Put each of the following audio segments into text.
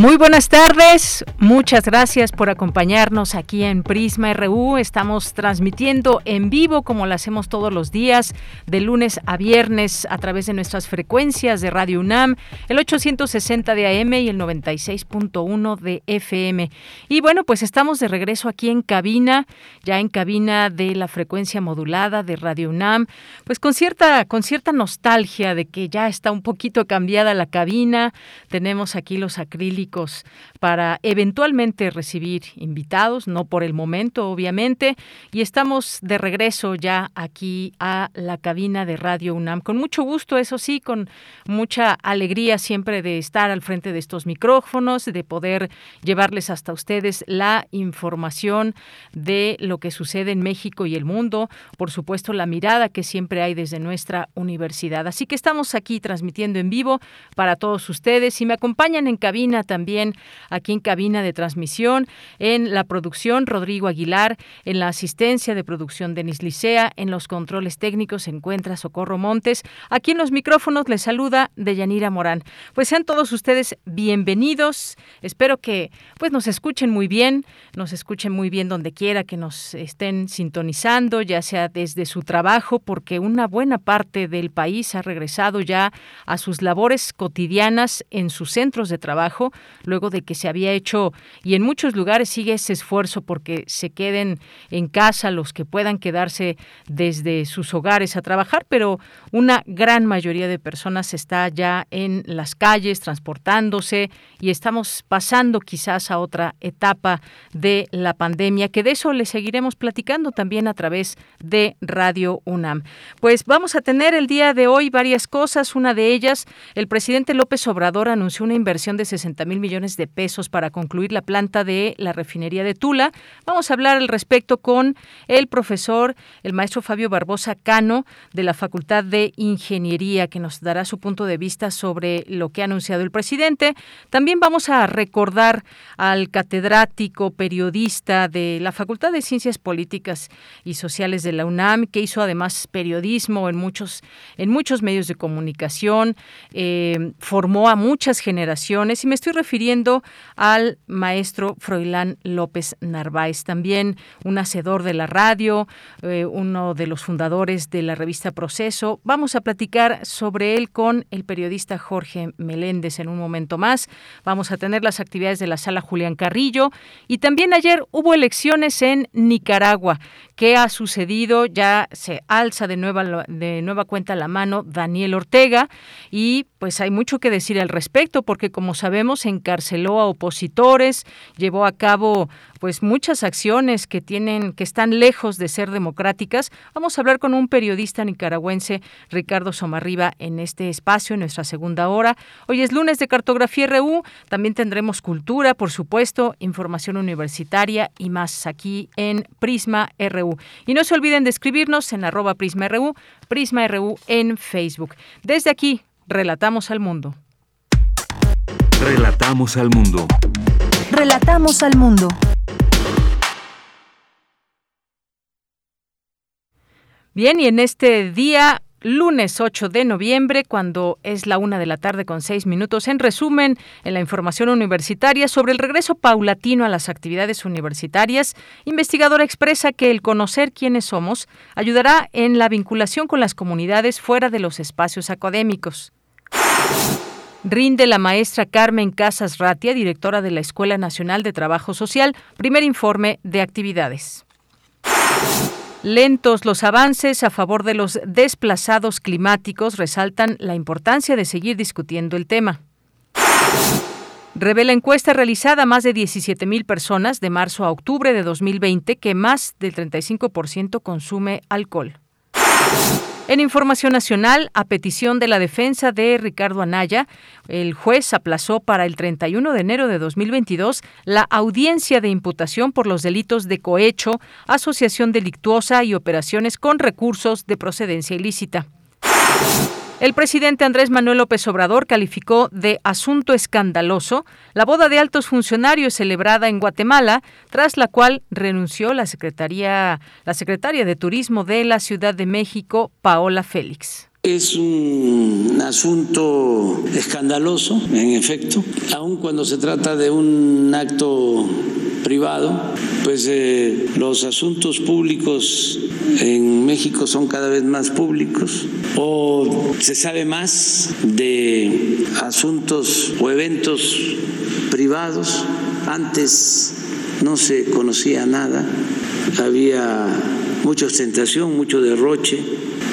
Muy buenas tardes, muchas gracias por acompañarnos aquí en Prisma RU. Estamos transmitiendo en vivo como lo hacemos todos los días, de lunes a viernes a través de nuestras frecuencias de Radio UNAM, el 860 de AM y el 96.1 de FM. Y bueno, pues estamos de regreso aquí en cabina, ya en cabina de la frecuencia modulada de Radio UNAM, pues con cierta con cierta nostalgia de que ya está un poquito cambiada la cabina. Tenemos aquí los acrílicos para eventualmente recibir invitados, no por el momento, obviamente, y estamos de regreso ya aquí a la cabina de Radio UNAM. Con mucho gusto, eso sí, con mucha alegría siempre de estar al frente de estos micrófonos, de poder llevarles hasta ustedes la información de lo que sucede en México y el mundo, por supuesto la mirada que siempre hay desde nuestra universidad. Así que estamos aquí transmitiendo en vivo para todos ustedes y me acompañan en cabina también aquí en cabina de transmisión, en la producción Rodrigo Aguilar, en la asistencia de producción Denis Licea, en los controles técnicos se encuentra Socorro Montes. Aquí en los micrófonos les saluda Deyanira Morán. Pues sean todos ustedes bienvenidos. Espero que pues nos escuchen muy bien, nos escuchen muy bien donde quiera que nos estén sintonizando, ya sea desde su trabajo, porque una buena parte del país ha regresado ya a sus labores cotidianas en sus centros de trabajo luego de que se había hecho, y en muchos lugares sigue ese esfuerzo porque se queden en casa los que puedan quedarse desde sus hogares a trabajar, pero una gran mayoría de personas está ya en las calles transportándose y estamos pasando quizás a otra etapa de la pandemia, que de eso le seguiremos platicando también a través de Radio UNAM. Pues vamos a tener el día de hoy varias cosas, una de ellas, el presidente López Obrador anunció una inversión de 60 mil millones de pesos para concluir la planta de la refinería de Tula. Vamos a hablar al respecto con el profesor, el maestro Fabio Barbosa Cano, de la Facultad de Ingeniería, que nos dará su punto de vista sobre lo que ha anunciado el presidente. También vamos a recordar al catedrático periodista de la Facultad de Ciencias Políticas y Sociales de la UNAM, que hizo además periodismo en muchos, en muchos medios de comunicación, eh, formó a muchas generaciones y me estoy refiriendo al maestro Froilán López Narváez, también un hacedor de la radio, eh, uno de los fundadores de la revista Proceso. Vamos a platicar sobre él con el periodista Jorge Meléndez en un momento más. Vamos a tener las actividades de la sala Julián Carrillo y también ayer hubo elecciones en Nicaragua. ¿Qué ha sucedido? Ya se alza de nueva, de nueva cuenta la mano Daniel Ortega y pues hay mucho que decir al respecto porque como sabemos encarceló a opositores, llevó a cabo pues muchas acciones que tienen que están lejos de ser democráticas. Vamos a hablar con un periodista nicaragüense, Ricardo Somarriba, en este espacio, en nuestra segunda hora. Hoy es lunes de Cartografía RU, también tendremos cultura, por supuesto, información universitaria y más aquí en Prisma RU. Y no se olviden de escribirnos en arroba Prisma RU, Prisma RU en Facebook. Desde aquí, relatamos al mundo. Relatamos al mundo. Relatamos al mundo. Bien, y en este día lunes 8 de noviembre, cuando es la una de la tarde con seis minutos. En resumen, en la información universitaria sobre el regreso paulatino a las actividades universitarias, investigadora expresa que el conocer quiénes somos ayudará en la vinculación con las comunidades fuera de los espacios académicos. Rinde la maestra Carmen Casas Ratia, directora de la Escuela Nacional de Trabajo Social, primer informe de actividades. Lentos los avances a favor de los desplazados climáticos resaltan la importancia de seguir discutiendo el tema. Revela encuesta realizada a más de 17 mil personas de marzo a octubre de 2020 que más del 35% consume alcohol. En información nacional, a petición de la defensa de Ricardo Anaya, el juez aplazó para el 31 de enero de 2022 la audiencia de imputación por los delitos de cohecho, asociación delictuosa y operaciones con recursos de procedencia ilícita. El presidente Andrés Manuel López Obrador calificó de asunto escandaloso la boda de altos funcionarios celebrada en Guatemala, tras la cual renunció la secretaria, la secretaria de Turismo de la Ciudad de México, Paola Félix. Es un asunto escandaloso, en efecto, aun cuando se trata de un acto privado, pues eh, los asuntos públicos en México son cada vez más públicos o se sabe más de asuntos o eventos privados. Antes no se conocía nada, había mucha ostentación, mucho derroche,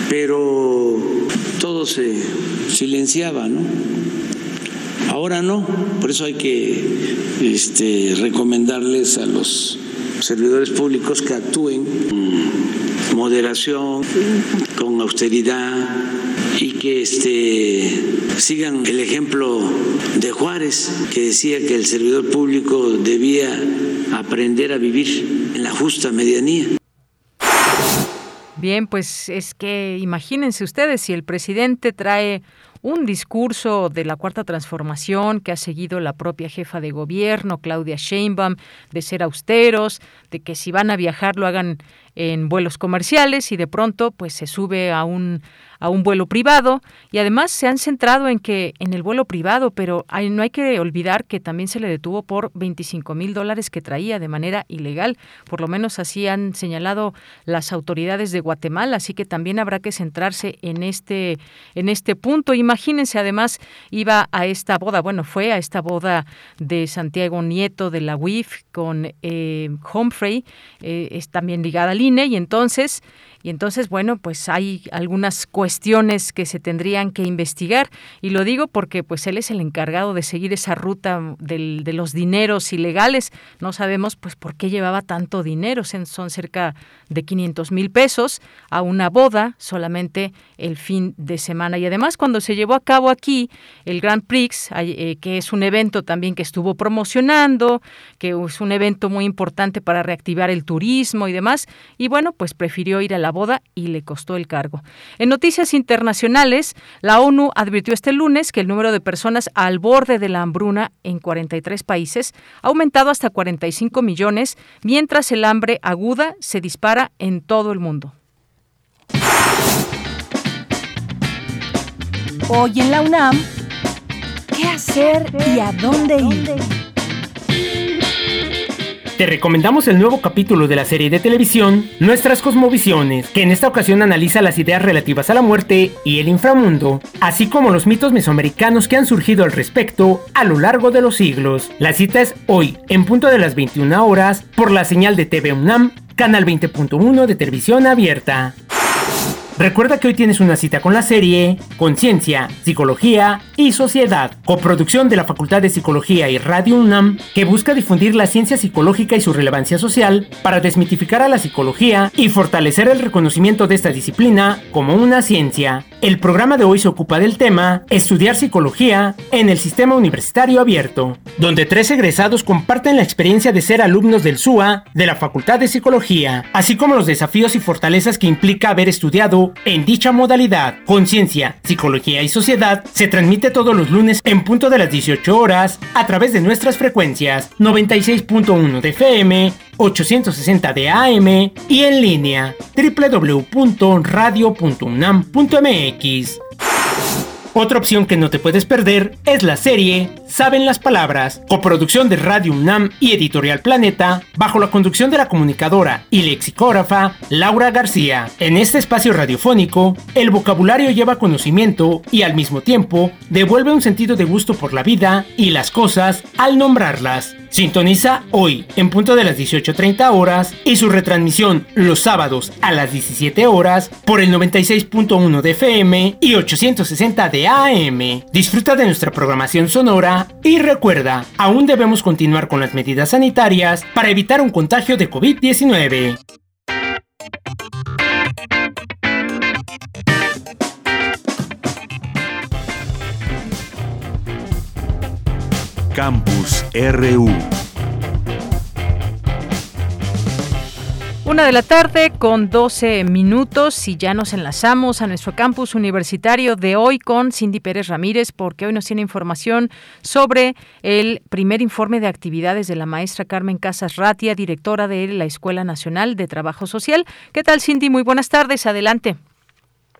pero todo se silenciaba, ¿no? Ahora no, por eso hay que este, recomendarles a los servidores públicos que actúen con moderación, con austeridad y que este, sigan el ejemplo de Juárez, que decía que el servidor público debía aprender a vivir en la justa medianía. Bien, pues es que imagínense ustedes si el presidente trae un discurso de la cuarta transformación que ha seguido la propia jefa de gobierno, Claudia Sheinbaum, de ser austeros, de que si van a viajar lo hagan en vuelos comerciales y de pronto pues se sube a un a un vuelo privado. Y además se han centrado en que en el vuelo privado, pero no hay que olvidar que también se le detuvo por 25 mil dólares que traía de manera ilegal, por lo menos así han señalado las autoridades de Guatemala, así que también habrá que centrarse en este en este punto. Imagínense, además iba a esta boda, bueno, fue a esta boda de Santiago Nieto de la UIF con eh, Humphrey, eh, es también ligada al Y entonces y entonces, bueno, pues hay algunas cuestiones que se tendrían que investigar. Y lo digo porque pues él es el encargado de seguir esa ruta del, de los dineros ilegales. No sabemos pues por qué llevaba tanto dinero. Son cerca de 500 mil pesos a una boda solamente el fin de semana. Y además cuando se llevó a cabo aquí el Grand Prix, eh, que es un evento también que estuvo promocionando, que es un evento muy importante para reactivar el turismo y demás, y bueno, pues prefirió ir a la boda y le costó el cargo. En noticias internacionales, la ONU advirtió este lunes que el número de personas al borde de la hambruna en 43 países ha aumentado hasta 45 millones, mientras el hambre aguda se dispara en todo el mundo. Hoy en la UNAM, ¿qué hacer y a dónde ir? Te recomendamos el nuevo capítulo de la serie de televisión Nuestras Cosmovisiones, que en esta ocasión analiza las ideas relativas a la muerte y el inframundo, así como los mitos mesoamericanos que han surgido al respecto a lo largo de los siglos. La cita es hoy, en punto de las 21 horas, por la señal de TV UNAM, canal 20.1 de televisión abierta. Recuerda que hoy tienes una cita con la serie Conciencia, Psicología y Sociedad, coproducción de la Facultad de Psicología y Radio UNAM, que busca difundir la ciencia psicológica y su relevancia social para desmitificar a la psicología y fortalecer el reconocimiento de esta disciplina como una ciencia. El programa de hoy se ocupa del tema Estudiar psicología en el sistema universitario abierto, donde tres egresados comparten la experiencia de ser alumnos del SUA de la Facultad de Psicología, así como los desafíos y fortalezas que implica haber estudiado en dicha modalidad. Conciencia, Psicología y Sociedad se transmite todos los lunes en punto de las 18 horas a través de nuestras frecuencias 96.1 de FM, 860 de AM y en línea www.radio.unam.mx. Otra opción que no te puedes perder es la serie Saben las Palabras, coproducción de Radio UNAM y Editorial Planeta, bajo la conducción de la comunicadora y lexicógrafa Laura García. En este espacio radiofónico, el vocabulario lleva conocimiento y al mismo tiempo devuelve un sentido de gusto por la vida y las cosas al nombrarlas. Sintoniza hoy en punto de las 18.30 horas y su retransmisión los sábados a las 17 horas por el 96.1 de FM y 860 de AM. Disfruta de nuestra programación sonora y recuerda, aún debemos continuar con las medidas sanitarias para evitar un contagio de COVID-19. Campus RU. Una de la tarde con 12 minutos y ya nos enlazamos a nuestro campus universitario de hoy con Cindy Pérez Ramírez porque hoy nos tiene información sobre el primer informe de actividades de la maestra Carmen Casas Ratia, directora de la Escuela Nacional de Trabajo Social. ¿Qué tal Cindy? Muy buenas tardes, adelante.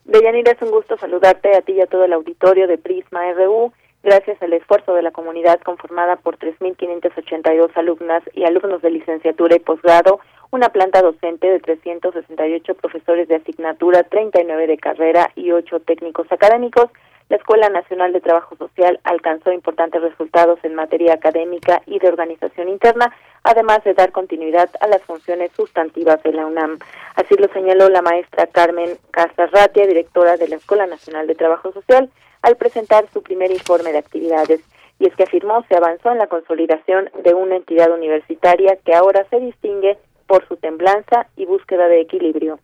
Deyanira, es un gusto saludarte a ti y a todo el auditorio de Prisma RU gracias al esfuerzo de la comunidad conformada por 3.582 alumnas y alumnos de licenciatura y posgrado, una planta docente de 368 profesores de asignatura, 39 de carrera y 8 técnicos académicos, la Escuela Nacional de Trabajo Social alcanzó importantes resultados en materia académica y de organización interna, además de dar continuidad a las funciones sustantivas de la UNAM. Así lo señaló la maestra Carmen Casarratia, directora de la Escuela Nacional de Trabajo Social, al presentar su primer informe de actividades. Y es que afirmó se avanzó en la consolidación de una entidad universitaria que ahora se distingue por su temblanza y búsqueda de equilibrio.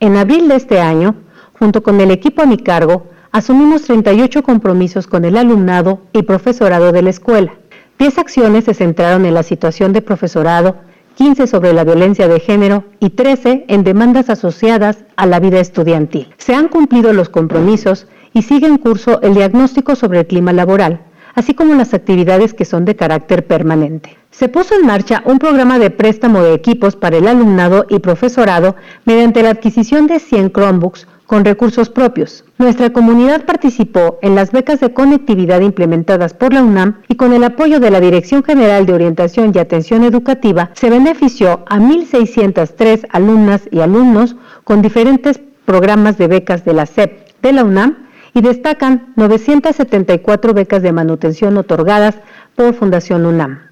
En abril de este año, junto con el equipo a mi cargo, asumimos 38 compromisos con el alumnado y profesorado de la escuela. 10 acciones se centraron en la situación de profesorado, 15 sobre la violencia de género y 13 en demandas asociadas a la vida estudiantil. Se han cumplido los compromisos y sigue en curso el diagnóstico sobre el clima laboral, así como las actividades que son de carácter permanente. Se puso en marcha un programa de préstamo de equipos para el alumnado y profesorado mediante la adquisición de 100 Chromebooks con recursos propios. Nuestra comunidad participó en las becas de conectividad implementadas por la UNAM y con el apoyo de la Dirección General de Orientación y Atención Educativa se benefició a 1.603 alumnas y alumnos con diferentes programas de becas de la SEP de la UNAM y destacan 974 becas de manutención otorgadas por Fundación UNAM.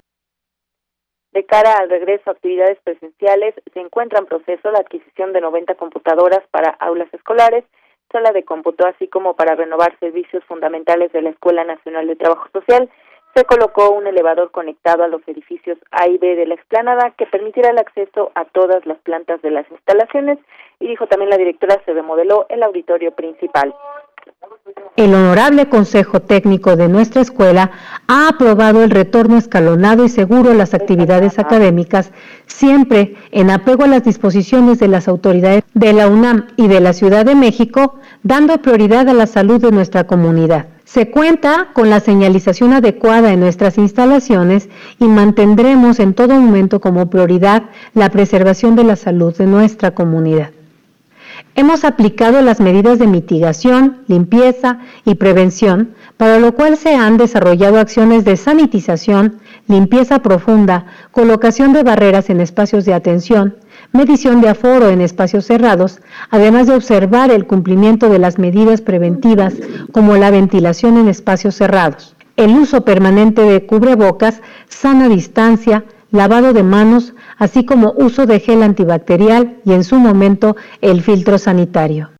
De cara al regreso a actividades presenciales, se encuentra en proceso la adquisición de 90 computadoras para aulas escolares, sala de cómputo, así como para renovar servicios fundamentales de la Escuela Nacional de Trabajo Social. Se colocó un elevador conectado a los edificios A y B de la explanada que permitirá el acceso a todas las plantas de las instalaciones y dijo también la directora se remodeló el auditorio principal. El Honorable Consejo Técnico de nuestra escuela ha aprobado el retorno escalonado y seguro a las actividades académicas, siempre en apego a las disposiciones de las autoridades de la UNAM y de la Ciudad de México, dando prioridad a la salud de nuestra comunidad. Se cuenta con la señalización adecuada en nuestras instalaciones y mantendremos en todo momento como prioridad la preservación de la salud de nuestra comunidad. Hemos aplicado las medidas de mitigación, limpieza y prevención, para lo cual se han desarrollado acciones de sanitización, limpieza profunda, colocación de barreras en espacios de atención, medición de aforo en espacios cerrados, además de observar el cumplimiento de las medidas preventivas como la ventilación en espacios cerrados, el uso permanente de cubrebocas, sana distancia, lavado de manos, así como uso de gel antibacterial y en su momento el filtro sanitario.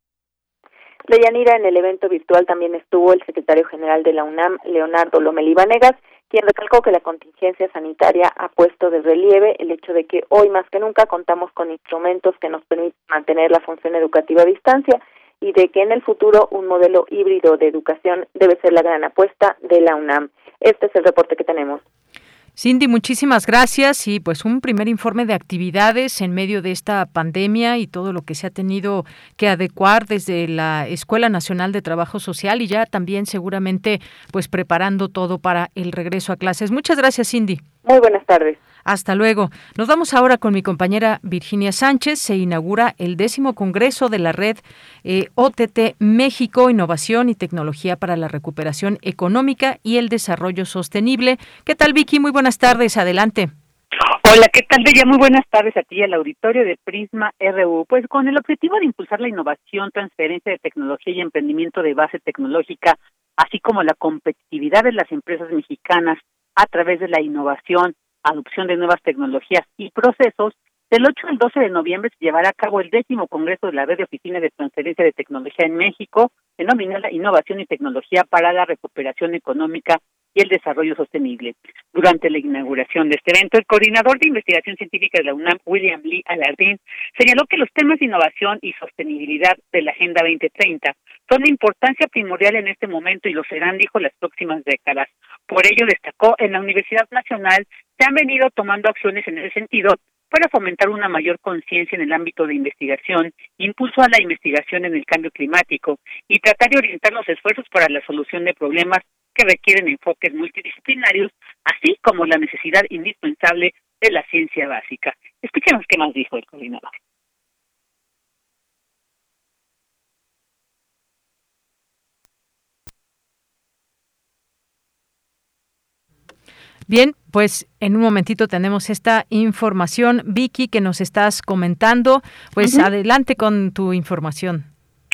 Leyanira, en el evento virtual también estuvo el secretario general de la UNAM, Leonardo Lomelí Vanegas, quien recalcó que la contingencia sanitaria ha puesto de relieve el hecho de que hoy más que nunca contamos con instrumentos que nos permiten mantener la función educativa a distancia y de que en el futuro un modelo híbrido de educación debe ser la gran apuesta de la UNAM. Este es el reporte que tenemos. Cindy, muchísimas gracias y pues un primer informe de actividades en medio de esta pandemia y todo lo que se ha tenido que adecuar desde la Escuela Nacional de Trabajo Social y ya también seguramente pues preparando todo para el regreso a clases. Muchas gracias, Cindy. Muy buenas tardes. Hasta luego. Nos vamos ahora con mi compañera Virginia Sánchez. Se inaugura el décimo congreso de la red eh, OTT México, Innovación y Tecnología para la Recuperación Económica y el Desarrollo Sostenible. ¿Qué tal, Vicky? Muy buenas tardes. Adelante. Hola, ¿qué tal, Bella? Muy buenas tardes a ti y al auditorio de Prisma RU. Pues con el objetivo de impulsar la innovación, transferencia de tecnología y emprendimiento de base tecnológica, así como la competitividad de las empresas mexicanas a través de la innovación, adopción de nuevas tecnologías y procesos, del 8 al 12 de noviembre se llevará a cabo el décimo Congreso de la Red de Oficinas de Transferencia de Tecnología en México, denominada Innovación y Tecnología para la Recuperación Económica y el Desarrollo Sostenible. Durante la inauguración de este evento, el coordinador de investigación científica de la UNAM, William Lee Alardín, señaló que los temas de innovación y sostenibilidad de la Agenda 2030 son de importancia primordial en este momento y lo serán, dijo, las próximas décadas. Por ello, destacó, en la Universidad Nacional se han venido tomando acciones en ese sentido para fomentar una mayor conciencia en el ámbito de investigación, impulso a la investigación en el cambio climático y tratar de orientar los esfuerzos para la solución de problemas que requieren enfoques multidisciplinarios, así como la necesidad indispensable de la ciencia básica. Escuchemos qué más dijo el coordinador. Bien, pues en un momentito tenemos esta información. Vicky, que nos estás comentando, pues adelante con tu información.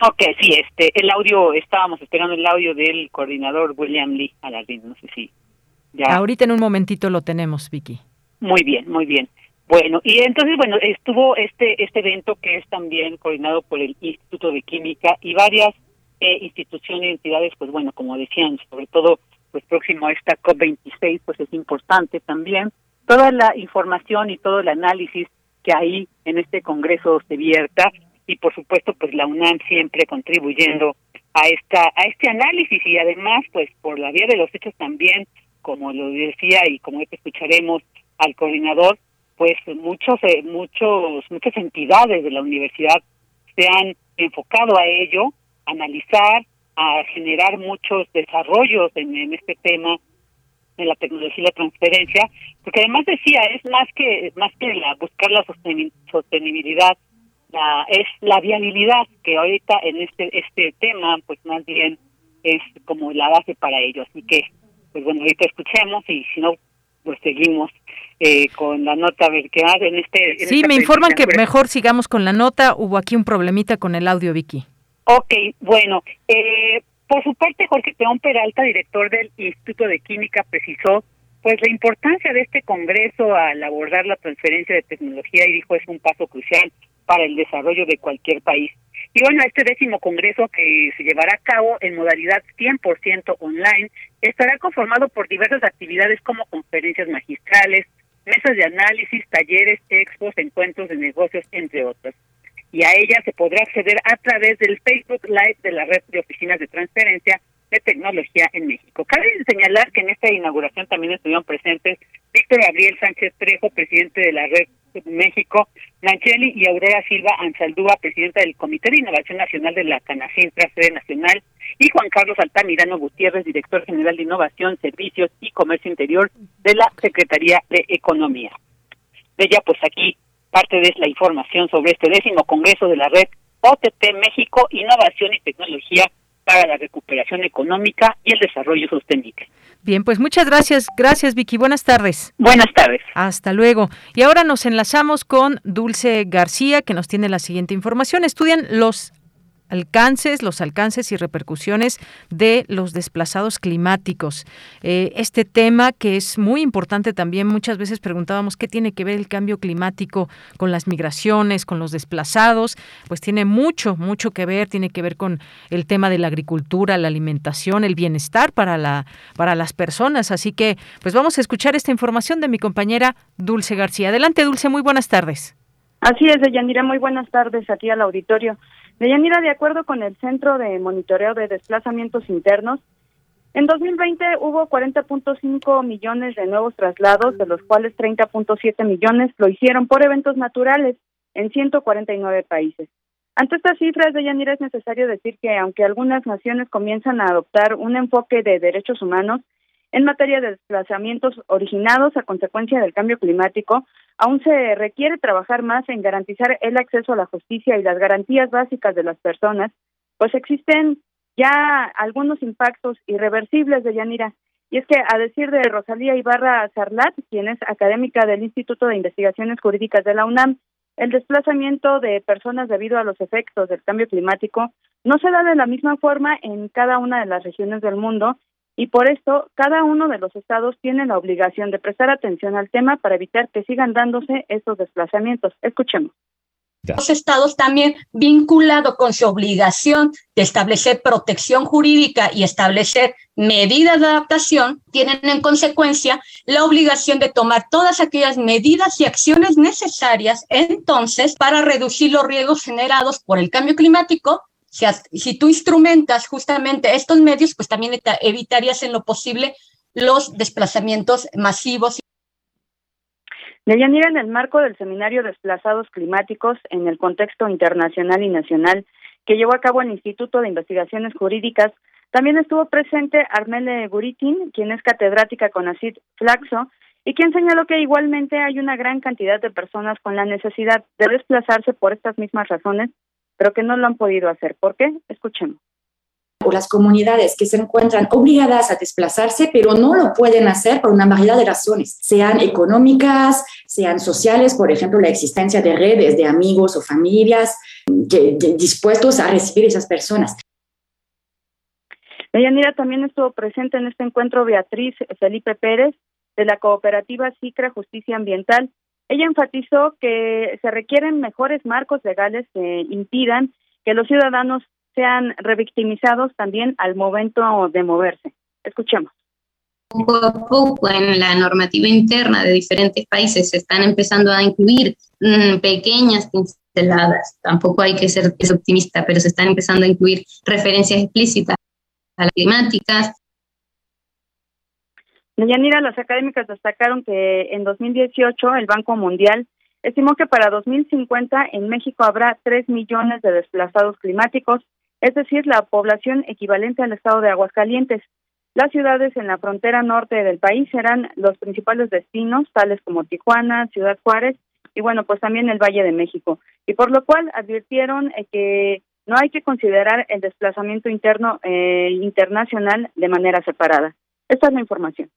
Ok, sí, este, el audio, estábamos esperando el audio del coordinador William Lee Alardín, no sé si ya. Ahorita en un momentito lo tenemos, Vicky. Muy bien, muy bien. Bueno, y entonces, bueno, estuvo este este evento que es también coordinado por el Instituto de Química y varias eh, instituciones y entidades, pues bueno, como decían, sobre todo pues próximo a esta COP26, pues es importante también. Toda la información y todo el análisis que ahí en este congreso se vierta y por supuesto pues la UNAM siempre contribuyendo a esta a este análisis y además pues por la vía de los hechos también como lo decía y como escucharemos al coordinador pues muchos eh, muchos muchas entidades de la universidad se han enfocado a ello analizar a generar muchos desarrollos en, este tema de la tecnología y la transferencia, porque además decía, es más que más que la buscar la sostenibilidad, la es la viabilidad que ahorita en este este tema pues más bien es como la base para ello, así que pues bueno, ahorita escuchemos y si no pues seguimos eh, con la nota a ver qué hace en este Sí, me informan que mejor sigamos con la nota, hubo aquí un problemita con el audio Vicky. Ok, bueno, eh, por su parte Jorge Peón Peralta, director del Instituto de Química, precisó pues la importancia de este Congreso al abordar la transferencia de tecnología y dijo es un paso crucial para el desarrollo de cualquier país. Y bueno, este décimo Congreso que se llevará a cabo en modalidad 100% online estará conformado por diversas actividades como conferencias magistrales, mesas de análisis, talleres, expos, encuentros de negocios, entre otros y a ella se podrá acceder a través del Facebook Live de la Red de Oficinas de Transferencia de Tecnología en México. Cabe señalar que en esta inauguración también estuvieron presentes Víctor Gabriel Sánchez Trejo, presidente de la Red México, Nancheli y Aurora Silva Ansaldúa, presidenta del Comité de Innovación Nacional de la Canacintra, sede nacional, y Juan Carlos Altamirano Gutiérrez, director general de Innovación, Servicios y Comercio Interior de la Secretaría de Economía. De ella, pues aquí parte de la información sobre este décimo Congreso de la Red OTP México, Innovación y Tecnología para la Recuperación Económica y el Desarrollo Sostenible. Bien, pues muchas gracias. Gracias, Vicky. Buenas tardes. Buenas tardes. Hasta luego. Y ahora nos enlazamos con Dulce García, que nos tiene la siguiente información. Estudian los alcances, los alcances y repercusiones de los desplazados climáticos. Eh, este tema que es muy importante también, muchas veces preguntábamos qué tiene que ver el cambio climático con las migraciones, con los desplazados, pues tiene mucho, mucho que ver, tiene que ver con el tema de la agricultura, la alimentación, el bienestar para, la, para las personas. Así que, pues vamos a escuchar esta información de mi compañera Dulce García. Adelante, Dulce, muy buenas tardes. Así es, Deyanira, muy buenas tardes aquí al auditorio. Deyanira, de acuerdo con el Centro de Monitoreo de Desplazamientos Internos, en 2020 hubo 40.5 millones de nuevos traslados, de los cuales 30.7 millones lo hicieron por eventos naturales en 149 países. Ante estas cifras, Deyanira, es necesario decir que aunque algunas naciones comienzan a adoptar un enfoque de derechos humanos, en materia de desplazamientos originados a consecuencia del cambio climático, aún se requiere trabajar más en garantizar el acceso a la justicia y las garantías básicas de las personas, pues existen ya algunos impactos irreversibles de Yanira. Y es que, a decir de Rosalía Ibarra Sarlat, quien es académica del Instituto de Investigaciones Jurídicas de la UNAM, el desplazamiento de personas debido a los efectos del cambio climático no se da de la misma forma en cada una de las regiones del mundo y por esto cada uno de los estados tiene la obligación de prestar atención al tema para evitar que sigan dándose estos desplazamientos. Escuchemos. Los estados también vinculado con su obligación de establecer protección jurídica y establecer medidas de adaptación, tienen en consecuencia la obligación de tomar todas aquellas medidas y acciones necesarias entonces para reducir los riesgos generados por el cambio climático si, si tú instrumentas justamente estos medios, pues también evitarías en lo posible los desplazamientos masivos. Deyanira, en el marco del seminario Desplazados Climáticos en el contexto internacional y nacional que llevó a cabo el Instituto de Investigaciones Jurídicas, también estuvo presente Armele Guritin, quien es catedrática con ACID Flaxo, y quien señaló que igualmente hay una gran cantidad de personas con la necesidad de desplazarse por estas mismas razones pero que no lo han podido hacer. ¿Por qué? Escuchemos o las comunidades que se encuentran obligadas a desplazarse, pero no lo pueden hacer por una variedad de razones, sean económicas, sean sociales, por ejemplo, la existencia de redes de amigos o familias que, dispuestos a recibir esas personas. Deyanira también estuvo presente en este encuentro Beatriz Felipe Pérez de la cooperativa CICRA Justicia Ambiental, ella enfatizó que se requieren mejores marcos legales que impidan que los ciudadanos sean revictimizados también al momento de moverse. Escuchemos. Poco a poco en la normativa interna de diferentes países se están empezando a incluir mm, pequeñas pinceladas. Tampoco hay que ser optimista, pero se están empezando a incluir referencias explícitas a las climáticas, Yanira, las académicas destacaron que en 2018 el Banco Mundial estimó que para 2050 en México habrá 3 millones de desplazados climáticos, es decir, la población equivalente al estado de Aguascalientes. Las ciudades en la frontera norte del país serán los principales destinos, tales como Tijuana, Ciudad Juárez y bueno, pues también el Valle de México. Y por lo cual advirtieron eh, que no hay que considerar el desplazamiento interno eh, internacional de manera separada. Esta es la información.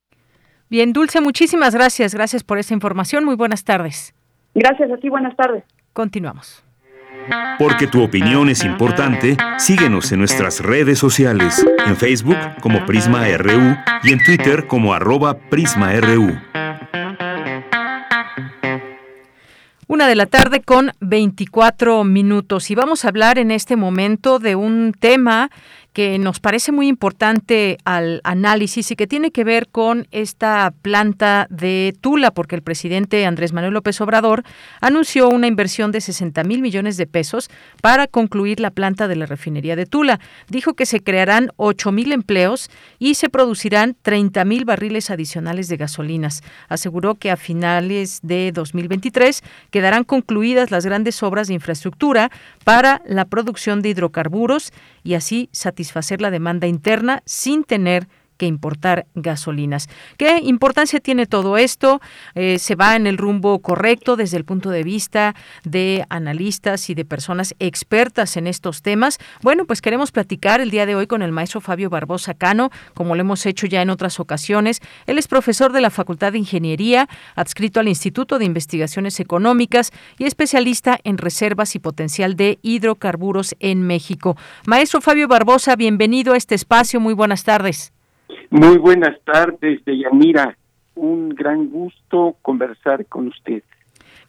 Bien, Dulce, muchísimas gracias. Gracias por esa información. Muy buenas tardes. Gracias a ti, buenas tardes. Continuamos. Porque tu opinión es importante, síguenos en nuestras redes sociales, en Facebook como Prisma RU y en Twitter como arroba PrismaRU. Una de la tarde con 24 minutos y vamos a hablar en este momento de un tema que nos parece muy importante al análisis y que tiene que ver con esta planta de Tula, porque el presidente Andrés Manuel López Obrador anunció una inversión de 60 mil millones de pesos para concluir la planta de la refinería de Tula. Dijo que se crearán 8 mil empleos y se producirán 30 mil barriles adicionales de gasolinas. Aseguró que a finales de 2023 quedarán concluidas las grandes obras de infraestructura para la producción de hidrocarburos y así satisfacer la demanda interna sin tener que importar gasolinas. ¿Qué importancia tiene todo esto? Eh, ¿Se va en el rumbo correcto desde el punto de vista de analistas y de personas expertas en estos temas? Bueno, pues queremos platicar el día de hoy con el maestro Fabio Barbosa Cano, como lo hemos hecho ya en otras ocasiones. Él es profesor de la Facultad de Ingeniería, adscrito al Instituto de Investigaciones Económicas y especialista en reservas y potencial de hidrocarburos en México. Maestro Fabio Barbosa, bienvenido a este espacio. Muy buenas tardes. Muy buenas tardes, Deyanira. Un gran gusto conversar con usted.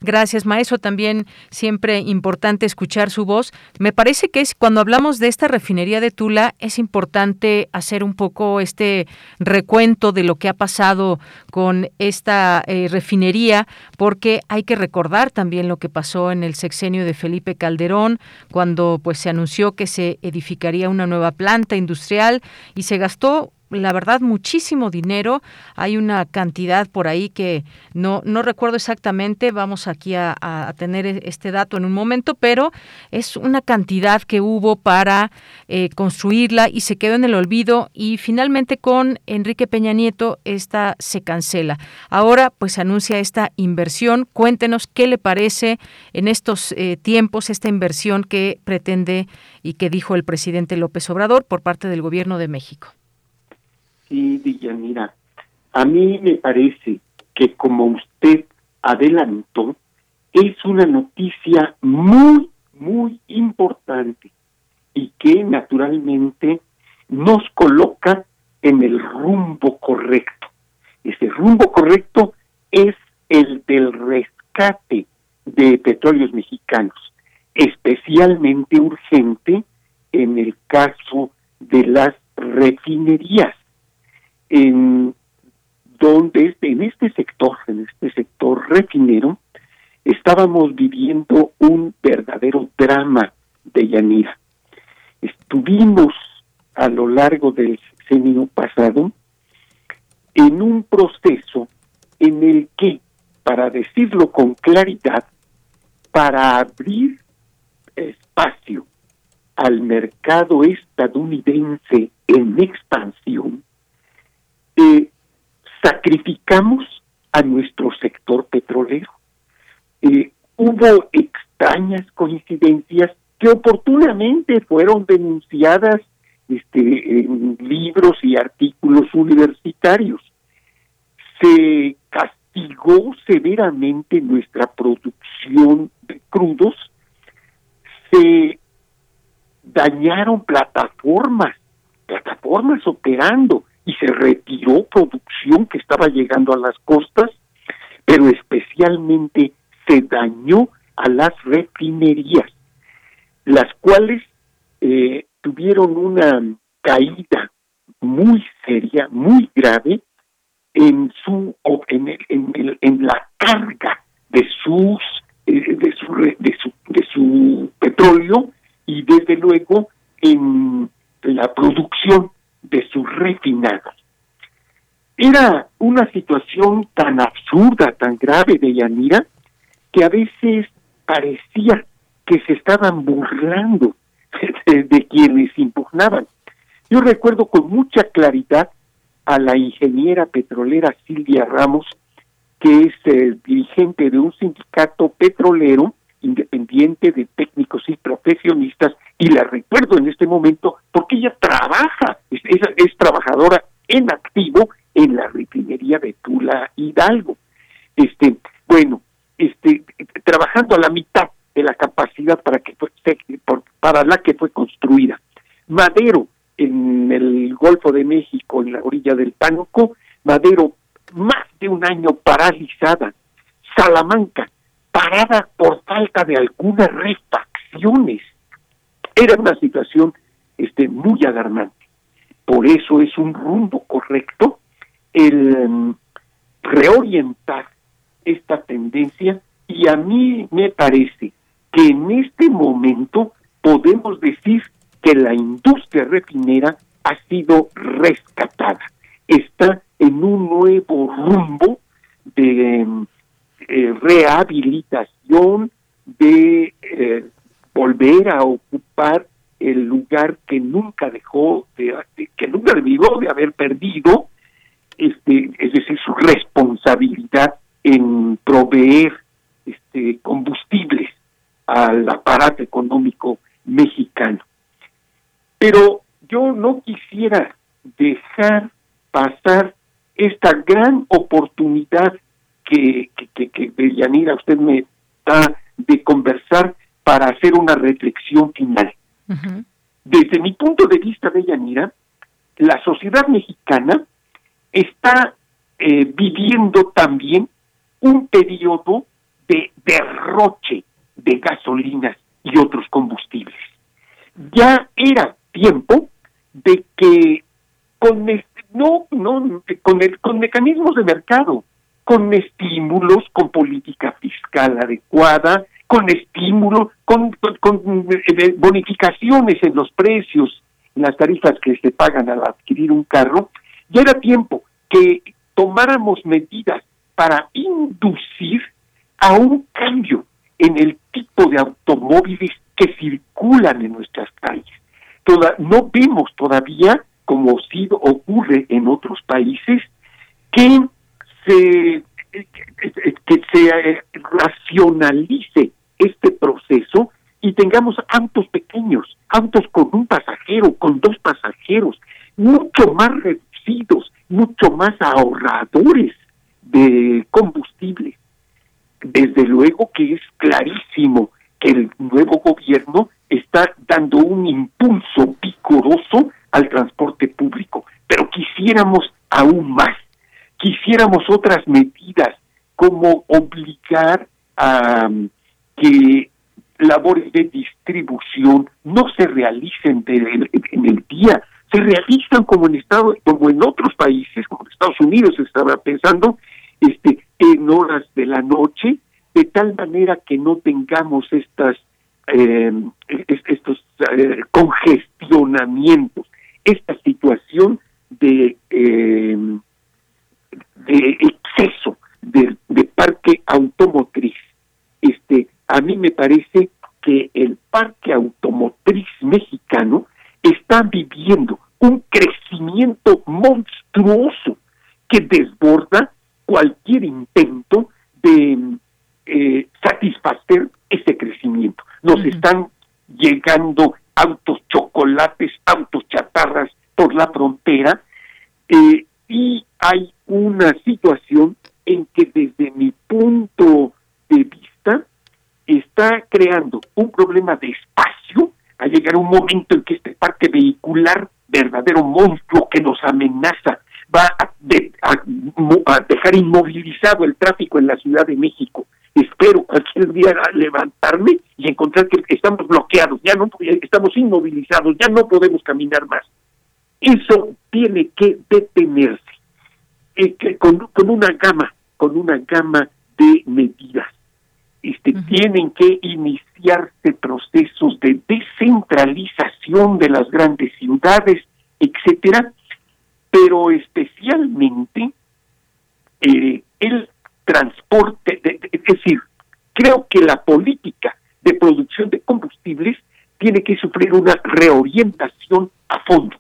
Gracias, maestro. También siempre importante escuchar su voz. Me parece que es cuando hablamos de esta refinería de Tula es importante hacer un poco este recuento de lo que ha pasado con esta eh, refinería, porque hay que recordar también lo que pasó en el sexenio de Felipe Calderón, cuando pues se anunció que se edificaría una nueva planta industrial y se gastó la verdad, muchísimo dinero. Hay una cantidad por ahí que no, no recuerdo exactamente, vamos aquí a, tener e, este dato en un momento, pero es una cantidad que hubo para eh, construirla y se quedó en el olvido y finalmente con Enrique Peña Nieto esta se cancela. Ahora pues anuncia esta inversión. Cuéntenos qué le parece en estos eh, tiempos esta inversión que pretende y que dijo el presidente López Obrador por parte del gobierno de México. Sí, mira, a mí me parece que como usted adelantó, es una noticia muy, muy importante y que naturalmente nos coloca en el rumbo correcto. Ese rumbo correcto es el del rescate de petróleos mexicanos, especialmente urgente en el caso de las refinerías, en donde en este sector, en este sector refinero, estábamos viviendo un verdadero drama de Yanira. Estuvimos a lo largo del sexenio pasado en un proceso en el que, para decirlo con claridad, para abrir espacio al mercado estadounidense en expansión, eh, sacrificamos a nuestro sector petrolero. Eh, hubo extrañas coincidencias que oportunamente fueron denunciadas este, en libros y artículos universitarios. Se castigó severamente nuestra producción de crudos, se dañaron plataformas, plataformas operando y se retiró producción que estaba llegando a las costas, pero especialmente se dañó a las refinerías, las cuales eh, tuvieron una caída muy seria, muy grave en su en, el, en, la carga de sus eh, de, su, de su de su petróleo y desde luego en la producción de sus refinados. Era una situación tan absurda, tan grave de Yanira, que a veces parecía que se estaban burlando de, quienes impugnaban. Yo recuerdo con mucha claridad a la ingeniera petrolera Silvia Ramos, que es el dirigente de un sindicato petrolero independiente de técnicos y profesionistas, y la recuerdo en este momento porque ella trabaja, es, es, trabajadora en activo en la refinería de Tula Hidalgo. Este, bueno, este, trabajando a la mitad de la capacidad para que fue, para la que fue construida. Madero en el Golfo de México, en la orilla del Pánuco, Madero más de un año paralizada. Salamanca, parada por falta de algunas refacciones. Era una situación este, muy alarmante. Por eso es un rumbo correcto el em, reorientar esta tendencia y a mí me parece que en este momento podemos decir que la industria refinera ha sido rescatada, está en un nuevo rumbo de em, eh, rehabilitación, de eh, volver a ocupar el lugar que nunca dejó, de, que nunca debió de haber perdido, este, es decir, su responsabilidad en proveer este, combustibles al aparato económico mexicano. Pero yo no quisiera dejar pasar esta gran oportunidad que, que, que, Yanira usted me da de conversar para hacer una reflexión final. Desde mi punto de vista de Yanira, la sociedad mexicana está eh, viviendo también un periodo de derroche de gasolinas y otros combustibles. Ya era tiempo de que con no no con el, con mecanismos de mercado con estímulos, con política fiscal adecuada, con estímulos, con, con, eh, bonificaciones en los precios, en las tarifas que se pagan al adquirir un carro, ya era tiempo que tomáramos medidas para inducir a un cambio en el tipo de automóviles que circulan en nuestras calles. No vemos todavía, como sí ocurre en otros países, que se que se eh, racionalice este proceso y tengamos autos pequeños, autos con un pasajero, con dos pasajeros, mucho más reducidos, mucho más ahorradores de combustible. Desde luego que es clarísimo que el nuevo gobierno está dando un impulso vigoroso al transporte público, pero quisiéramos aún más, otras medidas como obligar a um, que labores de distribución no se realicen en el día, se realizan como en Estado, como en otros países, como Estados Unidos estaba pensando, este, en horas de la noche, de tal manera que no tengamos estas em, estos eh, congestionamientos, esta situación de em, de exceso de, de parque automotriz. Este, a mí me parece que el parque automotriz mexicano está viviendo un crecimiento monstruoso que desborda cualquier intento de eh, satisfacer ese crecimiento. Nos están llegando autos chocolates, autos chatarras por la frontera eh, y hay una situación en que desde mi punto de vista está creando un problema de espacio a llegar un momento en que este parque vehicular, verdadero monstruo que nos amenaza, va a, dejar inmovilizado el tráfico en la Ciudad de México. Espero cualquier día levantarme y encontrar que estamos bloqueados, ya no estamos inmovilizados, ya no podemos caminar más. Eso tiene que detenerse eh, que con, con una gama, con una gama de medidas. Este, tienen que iniciarse procesos de descentralización de las grandes ciudades, etcétera, pero especialmente eh, el transporte, es decir, creo que la política de producción de combustibles tiene que sufrir una reorientación a fondo,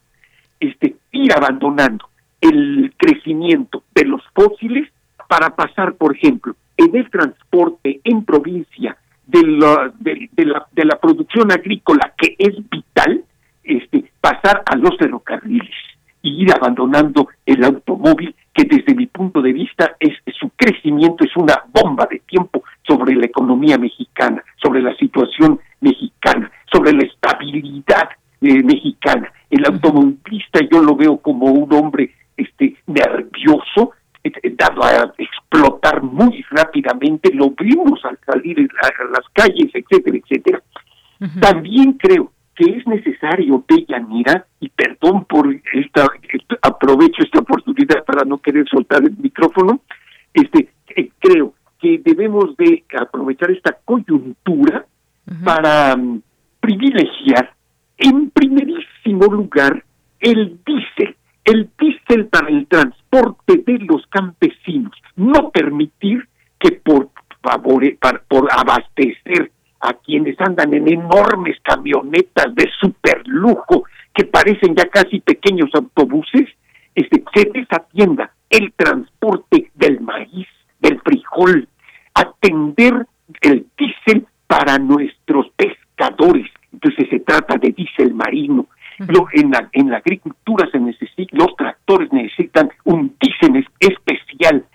este, ir abandonando el crecimiento de los fósiles para pasar, por ejemplo, en el transporte en provincia de la, de, la, de la producción agrícola que es vital, este, pasar a los ferrocarriles y ir abandonando el automóvil que desde mi punto de vista es su crecimiento es una bomba de tiempo sobre la economía mexicana, sobre la situación mexicana, sobre la estabilidad eh, mexicana. El automovilista yo lo veo como un hombre este nervioso dado a explotar muy rápidamente, lo vimos al salir a las calles, etcétera, etcétera. También creo que es necesario, Deyanira, y perdón por esta, aprovecho esta oportunidad para no querer soltar el micrófono, este, eh, creo que debemos de aprovechar esta coyuntura para mm, privilegiar en primerísimo lugar el diésel el diésel para el transporte de los campesinos, no permitir que por favor, por abastecer a quienes andan en enormes camionetas de superlujo que parecen ya casi pequeños autobuses, este, se desatienda el transporte del maíz, del frijol, atender el diésel para nuestros pescadores. Entonces se trata de diésel marino, en, la, en la agricultura se necesita, los tractores necesitan un diésel especial.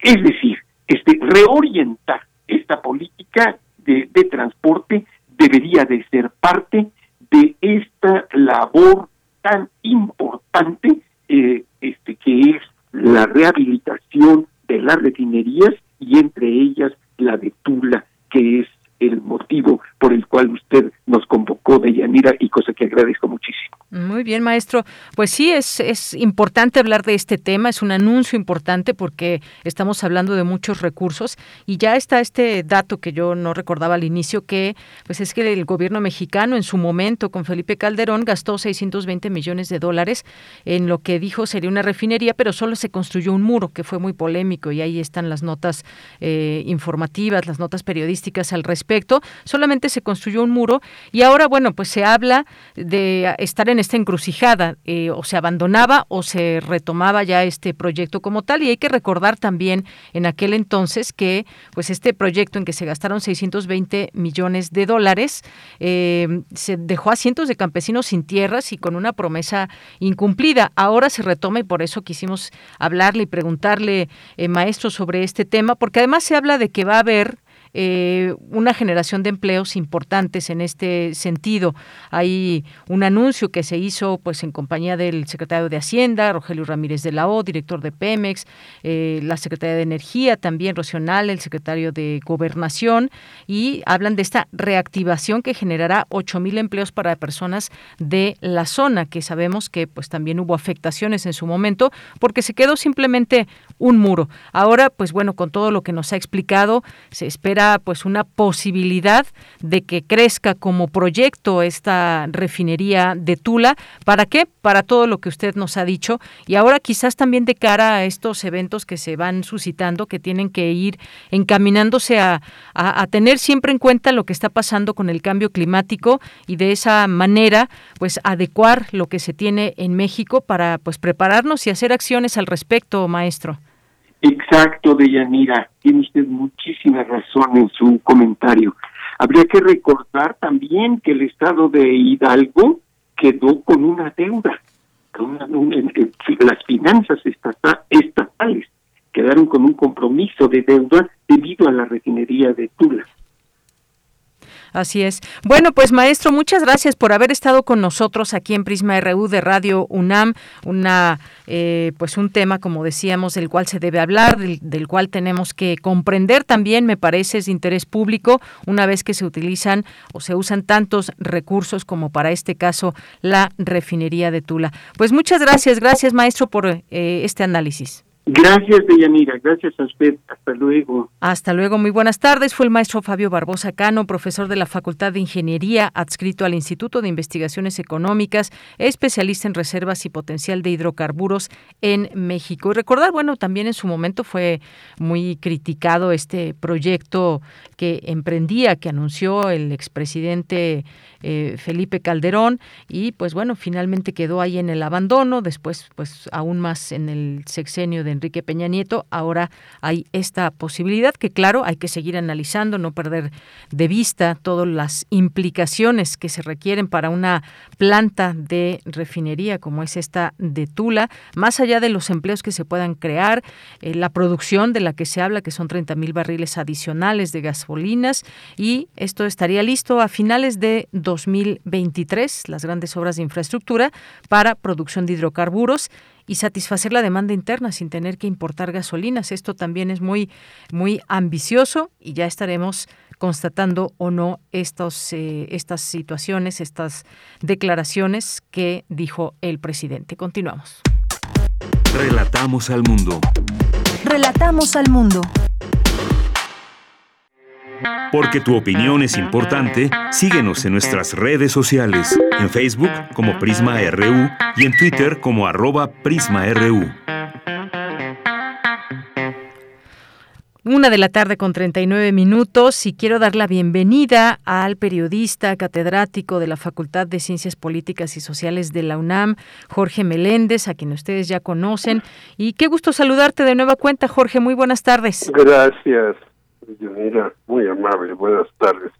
Es decir, este reorientar esta política de, de transporte debería de ser parte de esta labor tan importante eh, este que es la rehabilitación de las refinerías y entre ellas la de Tula, que es el motivo por el cual usted nos convocó de Yanira y cosa que agradezco muchísimo. Muy bien, maestro. Pues sí, es, es importante hablar de este tema, es un anuncio importante porque estamos hablando de muchos recursos y ya está este dato que yo no recordaba al inicio, que pues es que el gobierno mexicano en su momento con Felipe Calderón gastó 620 millones de dólares en lo que dijo sería una refinería, pero solo se construyó un muro, que fue muy polémico y ahí están las notas eh, informativas, las notas periodísticas al respecto. Solamente se construyó un muro y ahora, bueno, pues se habla de estar en esta encrucijada, eh, o se abandonaba o se retomaba ya este proyecto como tal. Y hay que recordar también en aquel entonces que pues este proyecto en que se gastaron 620 millones de dólares eh, se dejó a cientos de campesinos sin tierras y con una promesa incumplida. Ahora se retoma y por eso quisimos hablarle y preguntarle, eh, maestro, sobre este tema, porque además se habla de que va a haber eh, una generación de empleos importantes en este sentido. Hay un anuncio que se hizo pues en compañía del secretario de Hacienda, Rogelio Ramírez de la O, director de Pemex, eh, la secretaria de Energía también, Rocional, el secretario de Gobernación, y hablan de esta reactivación que generará 8 mil empleos para personas de la zona, que sabemos que pues también hubo afectaciones en su momento, porque se quedó simplemente un muro. Ahora, pues bueno, con todo lo que nos ha explicado, se espera pues una posibilidad de que crezca como proyecto esta refinería de Tula. ¿Para qué? Para todo lo que usted nos ha dicho y ahora quizás también de cara a estos eventos que se van suscitando, que tienen que ir encaminándose a, tener siempre en cuenta lo que está pasando con el cambio climático y de esa manera pues adecuar lo que se tiene en México para pues prepararnos y hacer acciones al respecto, maestro. Exacto, Deyanira. Tiene usted muchísima razón en su comentario. Habría que recordar también que el estado de Hidalgo quedó con una deuda. Con las finanzas estatales quedaron con un compromiso de deuda debido a la refinería de Tula. Así es. Bueno, pues maestro, muchas gracias por haber estado con nosotros aquí en Prisma RU de Radio UNAM, una eh, pues un tema, como decíamos, del cual se debe hablar, del, cual tenemos que comprender también, me parece, es de interés público, una vez que se utilizan o se usan tantos recursos como para este caso la refinería de Tula. Pues muchas gracias, gracias maestro por eh, este análisis. Gracias, Deyanira. Gracias a usted. Hasta luego. Hasta luego. Muy buenas tardes. Fue el maestro Fabio Barbosa Cano, profesor de la Facultad de Ingeniería, adscrito al Instituto de Investigaciones Económicas, especialista en reservas y potencial de hidrocarburos en México. Y recordar, bueno, también en su momento fue muy criticado este proyecto que emprendía, que anunció el expresidente eh, Felipe Calderón y pues bueno, finalmente quedó ahí en el abandono, después pues aún más en el sexenio de Enrique Peña Nieto, ahora hay esta posibilidad que claro, hay que seguir analizando, no perder de vista todas las implicaciones que se requieren para una planta de refinería como es esta de Tula, más allá de los empleos que se puedan crear, eh, la producción de la que se habla, que son 30 mil barriles adicionales de gasolinas, y esto estaría listo a finales de 2023, las grandes obras de infraestructura para producción de hidrocarburos y satisfacer la demanda interna sin tener que importar gasolinas. Esto también es muy, muy ambicioso y ya estaremos constatando o no estos, eh, estas situaciones, estas declaraciones que dijo el presidente. Continuamos. Relatamos al mundo. Relatamos al mundo. Porque tu opinión es importante, síguenos en nuestras redes sociales, en Facebook como Prisma RU y en Twitter como arroba PrismaRU. Una de la tarde con 39 minutos y quiero dar la bienvenida al periodista catedrático de la Facultad de Ciencias Políticas y Sociales de la UNAM, Jorge Meléndez, a quien ustedes ya conocen. Y qué gusto saludarte de nueva cuenta, Jorge. Muy buenas tardes. Gracias. Yanira, muy amable, buenas tardes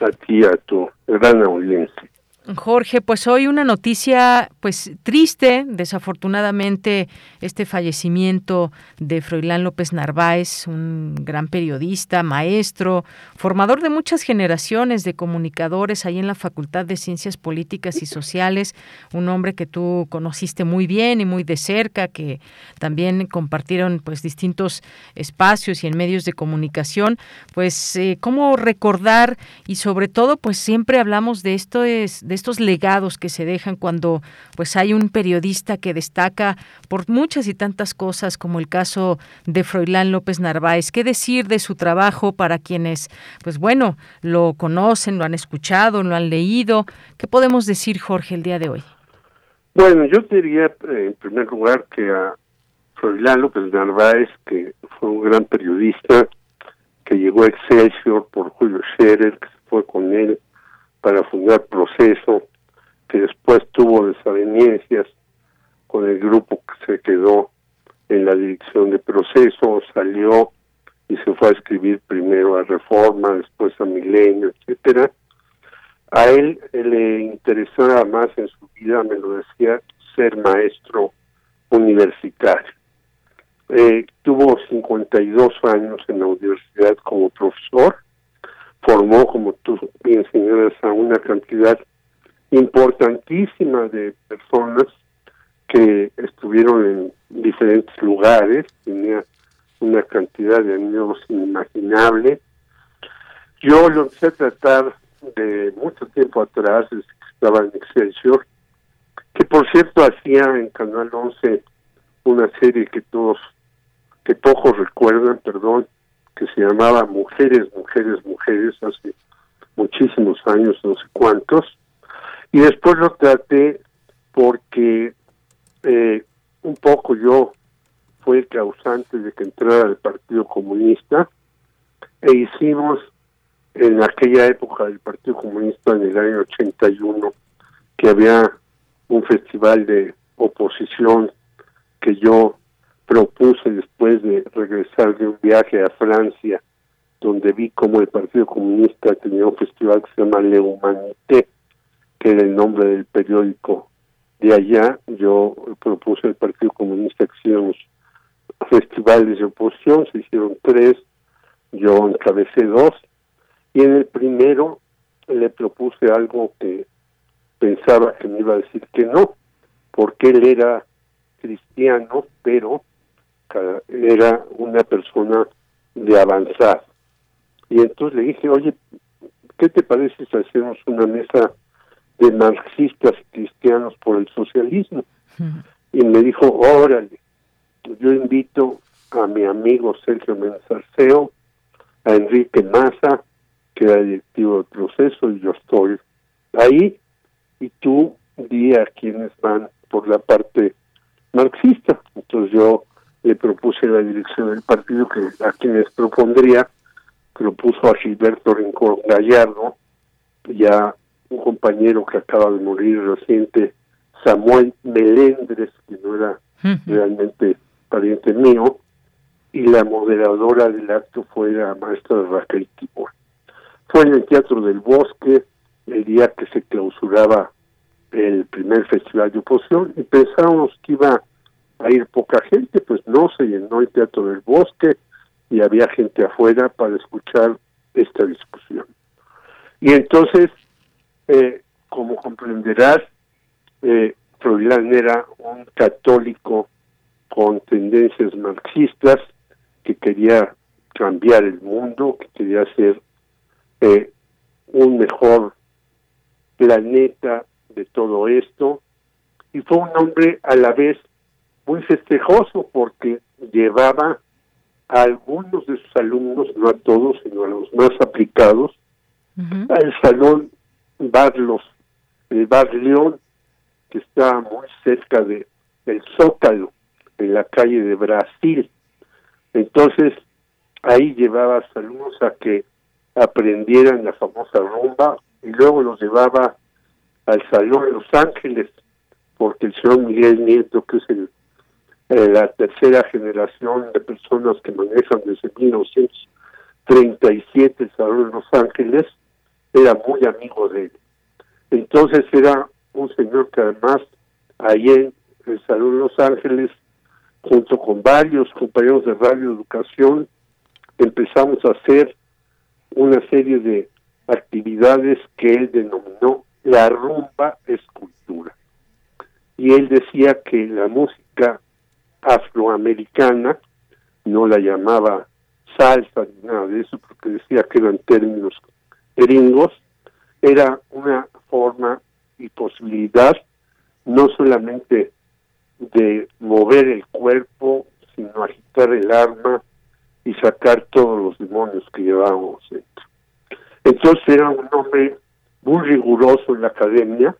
a ti, a tu gran audiencia. Jorge, pues hoy una noticia pues triste, desafortunadamente este fallecimiento de Froilán López Narváez, un gran periodista, maestro, formador de muchas generaciones de comunicadores ahí en la Facultad de Ciencias Políticas y Sociales, un hombre que tú conociste muy bien y muy de cerca, que también compartieron pues distintos espacios y en medios de comunicación, pues eh, cómo recordar y sobre todo pues siempre hablamos de esto es estos legados que se dejan cuando pues hay un periodista que destaca por muchas y tantas cosas como el caso de Froilán López Narváez. ¿Qué decir de su trabajo para quienes pues bueno, lo conocen, lo han escuchado, lo han leído? ¿Qué podemos decir, Jorge, el día de hoy? Bueno, yo diría eh, en primer lugar que a Froilán López Narváez, que fue un gran periodista, que llegó a Excelsior por Julio Scherer, que se fue con él para fundar Proceso, que después tuvo desavenencias con el grupo que se quedó en la dirección de Proceso, salió y se fue a escribir primero a Reforma, después a Milenio, etcétera. A él le interesaba más en su vida, me lo decía, ser maestro universitario. eh, tuvo 52 años en la universidad como profesor, formó, como tú bien señalas, a una cantidad importantísima de personas que estuvieron en diferentes lugares, tenía una cantidad de amigos inimaginable. Yo lo empecé a tratar de mucho tiempo atrás, estaba en Excelsior, que por cierto hacía en Canal 11 una serie que todos, que pocos recuerdan, perdón, que se llamaba Mujeres, Mujeres, Mujeres, hace muchísimos años, no sé cuántos, y después lo traté porque eh, un poco yo fue el causante de que entrara el Partido Comunista e hicimos en aquella época del Partido Comunista en el año 81 que había un festival de oposición que yo propuse después de regresar de un viaje a Francia donde vi cómo el Partido Comunista tenía un festival que se llama Le Humanité que era el nombre del periódico. De allá, yo propuse al Partido Comunista que hiciéramos festivales de oposición, se hicieron tres, yo encabecé dos, y en el primero le propuse algo que pensaba que me iba a decir que no, porque él era cristiano, pero era una persona de avanzar. Y entonces le dije, oye, ¿qué te parece si hacemos una mesa de marxistas cristianos por el socialismo. Y me dijo, órale, yo invito a mi amigo Sergio Menzarceo, a Enrique Maza, que era directivo del proceso, y yo estoy ahí, y tú di a quienes van por la parte marxista. Entonces yo le propuse la dirección del partido que a quienes propondría, propuso a Gilberto Rincón Gallardo, ya un compañero que acaba de morir reciente, Samuel Melendres, que no era realmente pariente mío, y la moderadora del acto fue la maestra Raquel Tibor. Fue en el Teatro del Bosque el día que se clausuraba el primer festival de oposición y pensábamos que iba a ir poca gente, pues no, se llenó el Teatro del Bosque y había gente afuera para escuchar esta discusión. Y entonces eh, como comprenderás, eh, era un católico con tendencias marxistas que quería cambiar el mundo, que quería hacer eh, un mejor planeta de todo esto. Y fue un hombre a la vez muy festejoso porque llevaba a algunos de sus alumnos, no a todos, sino a los más aplicados, al salón Barlos, el Bar León, que está muy cerca de el Zócalo, en la calle de Brasil. Entonces, ahí llevaba a alumnos a que aprendieran la famosa rumba y luego los llevaba al Salón de Los Ángeles, porque el señor Miguel Nieto, que es el, eh, la tercera generación de personas que manejan desde 1937 el Salón Los Ángeles, era muy amigo de él. Entonces era un señor que además ahí en el Salón Los Ángeles, junto con varios compañeros de Radio Educación, empezamos a hacer una serie de actividades que él denominó la rumba escultura. Y él decía que la música afroamericana, no la llamaba salsa ni nada de eso, porque decía que eran términos gringos, era una forma y posibilidad no solamente de mover el cuerpo, sino agitar el arma y sacar todos los demonios que llevábamos dentro. Entonces era un hombre muy riguroso en la academia,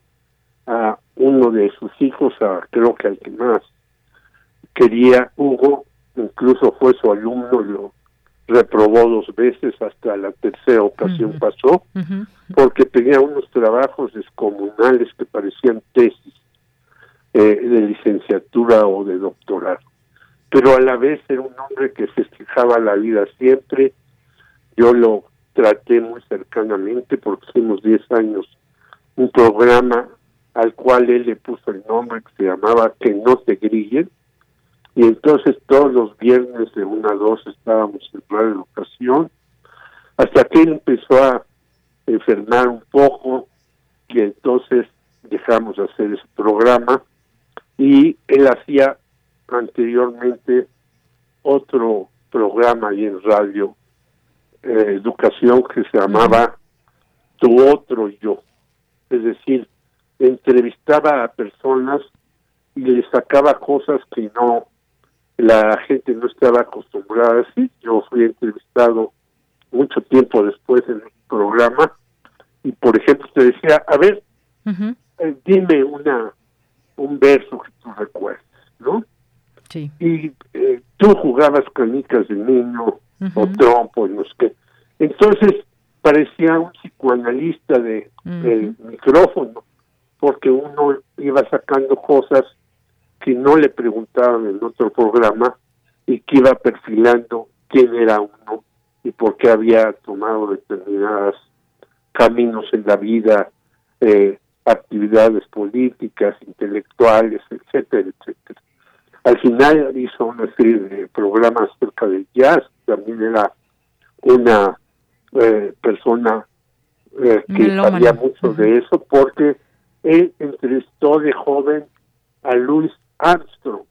a uno de sus hijos, a, creo que al que más quería, Hugo, incluso fue su alumno, lo reprobó dos veces, hasta la tercera ocasión pasó, porque tenía unos trabajos descomunales que parecían tesis eh, de licenciatura o de doctorado. Pero a la vez era un hombre que festejaba la vida siempre. Yo lo traté muy cercanamente porque hicimos 10 años un programa al cual él le puso el nombre que se llamaba Que no te grillen, y entonces todos los viernes de una a dos estábamos en la educación, hasta que él empezó a enfermar un poco y entonces dejamos de hacer ese programa y él hacía anteriormente otro programa ahí en radio eh, educación que se llamaba Tu Otro Yo. Es decir, entrevistaba a personas y le sacaba cosas que no la gente no estaba acostumbrada a decir. Yo fui entrevistado mucho tiempo después en el programa y por ejemplo te decía, a ver, eh, dime una un verso que tú recuerdes, ¿no? Sí. Y eh, tú jugabas canicas de niño o trompo, no sé qué. Entonces parecía un psicoanalista de del micrófono, porque uno iba sacando cosas que no le preguntaban en otro programa y que iba perfilando quién era uno y por qué había tomado determinados caminos en la vida, eh, actividades políticas, intelectuales, etcétera, etcétera. Al final hizo una serie de programas acerca del jazz, también era una eh, persona eh, que sabía mucho de eso, porque él entrevistó de joven a Louis Armstrong.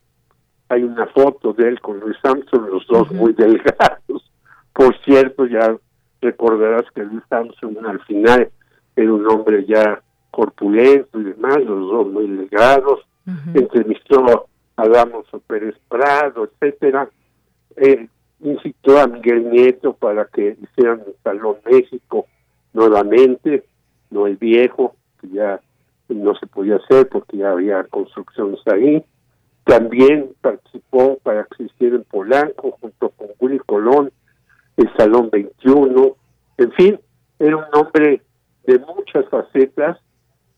Hay una foto de él con Louis Armstrong, los dos muy delgados. Por cierto, ya recordarás que Louis Armstrong al final era un hombre ya corpulento y demás, los dos muy delgados. Entrevistó a Damos Pérez Prado, etcétera. Eh, incitó a Miguel Nieto para que hicieran el Salón México nuevamente, no el viejo, que ya no se podía hacer porque ya había construcciones ahí. También participó para que se hiciera en Polanco, junto con Willy Colón, el Salón 21. En fin, era un hombre de muchas facetas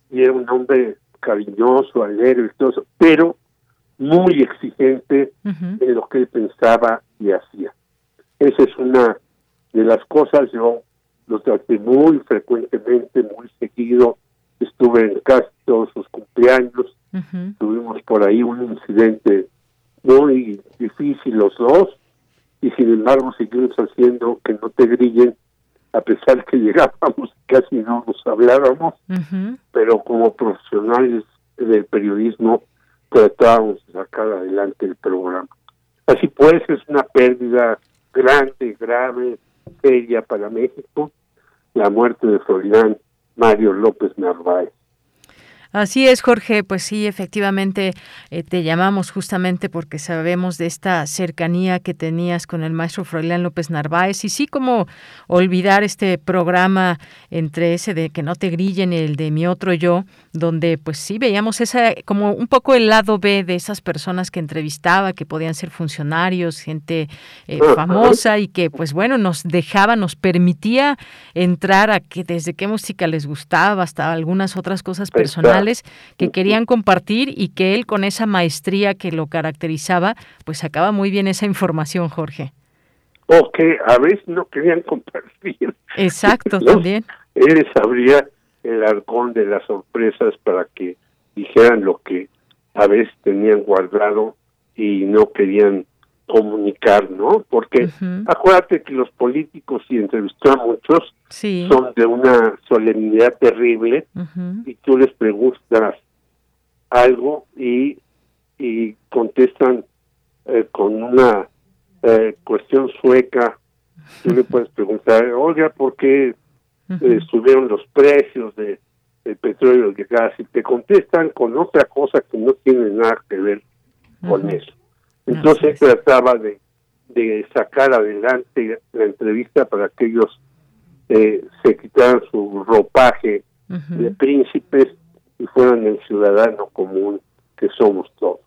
y era un hombre cariñoso, alegre y todo pero muy exigente en lo que él pensaba y hacía. Esa es una de las cosas, yo lo traté muy frecuentemente, muy seguido, estuve en casi todos sus cumpleaños, tuvimos por ahí un incidente muy difícil los dos, y sin embargo seguimos haciendo que no te grillen, a pesar que llegábamos casi no nos hablábamos, pero como profesionales del periodismo tratábamos de sacar adelante el programa. Así pues, es una pérdida grande, grave, seria para México, la muerte de Florian Mario López Narváez. Así es, Jorge. Pues sí, efectivamente eh, te llamamos justamente porque sabemos de esta cercanía que tenías con el maestro Froilán López Narváez y sí como olvidar este programa entre ese de que no te grillen y el de mi otro yo, donde pues sí veíamos esa como un poco el lado B de esas personas que entrevistaba, que podían ser funcionarios, gente eh, famosa y que pues bueno nos dejaba, nos permitía entrar a que desde qué música les gustaba hasta algunas otras cosas personales que querían compartir y que él con esa maestría que lo caracterizaba, pues sacaba muy bien esa información, Jorge. O que a veces no querían compartir. Exacto, también. Él les abría el arcón de las sorpresas para que dijeran lo que a veces tenían guardado y no querían comunicar, ¿no? Porque acuérdate que los políticos, y entrevistó a muchos, son de una solemnidad terrible y tú les preguntas algo y, y contestan eh, con una eh, cuestión sueca. Tú le puedes preguntar, oiga, ¿por qué eh, subieron los precios de, petróleo y el gas? Y te contestan con otra cosa que no tiene nada que ver con eso. Entonces trataba de, de sacar adelante la entrevista para que ellos eh, se quitaran su ropaje de príncipes y fueran el ciudadano común que somos todos.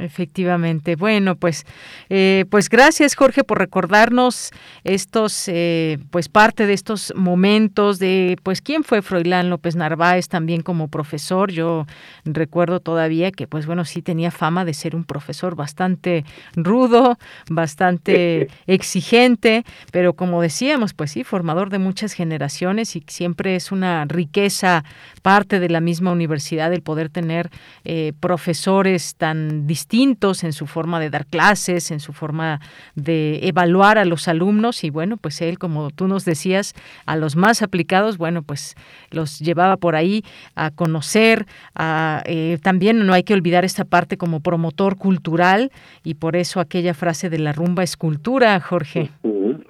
Efectivamente. Bueno, pues, eh, pues gracias Jorge por recordarnos estos, eh, pues parte de estos momentos de, pues quién fue Froilán López Narváez también como profesor. Yo recuerdo todavía que, pues bueno, sí tenía fama de ser un profesor bastante rudo, bastante exigente, pero como decíamos, pues sí, formador de muchas generaciones y siempre es una riqueza parte de la misma universidad el poder tener eh, profesores tan distintos distintos en su forma de dar clases, en su forma de evaluar a los alumnos y bueno, pues él, como tú nos decías, a los más aplicados, bueno, pues los llevaba por ahí a conocer, a, eh, también no hay que olvidar esta parte como promotor cultural y por eso aquella frase de la rumba es cultura, Jorge.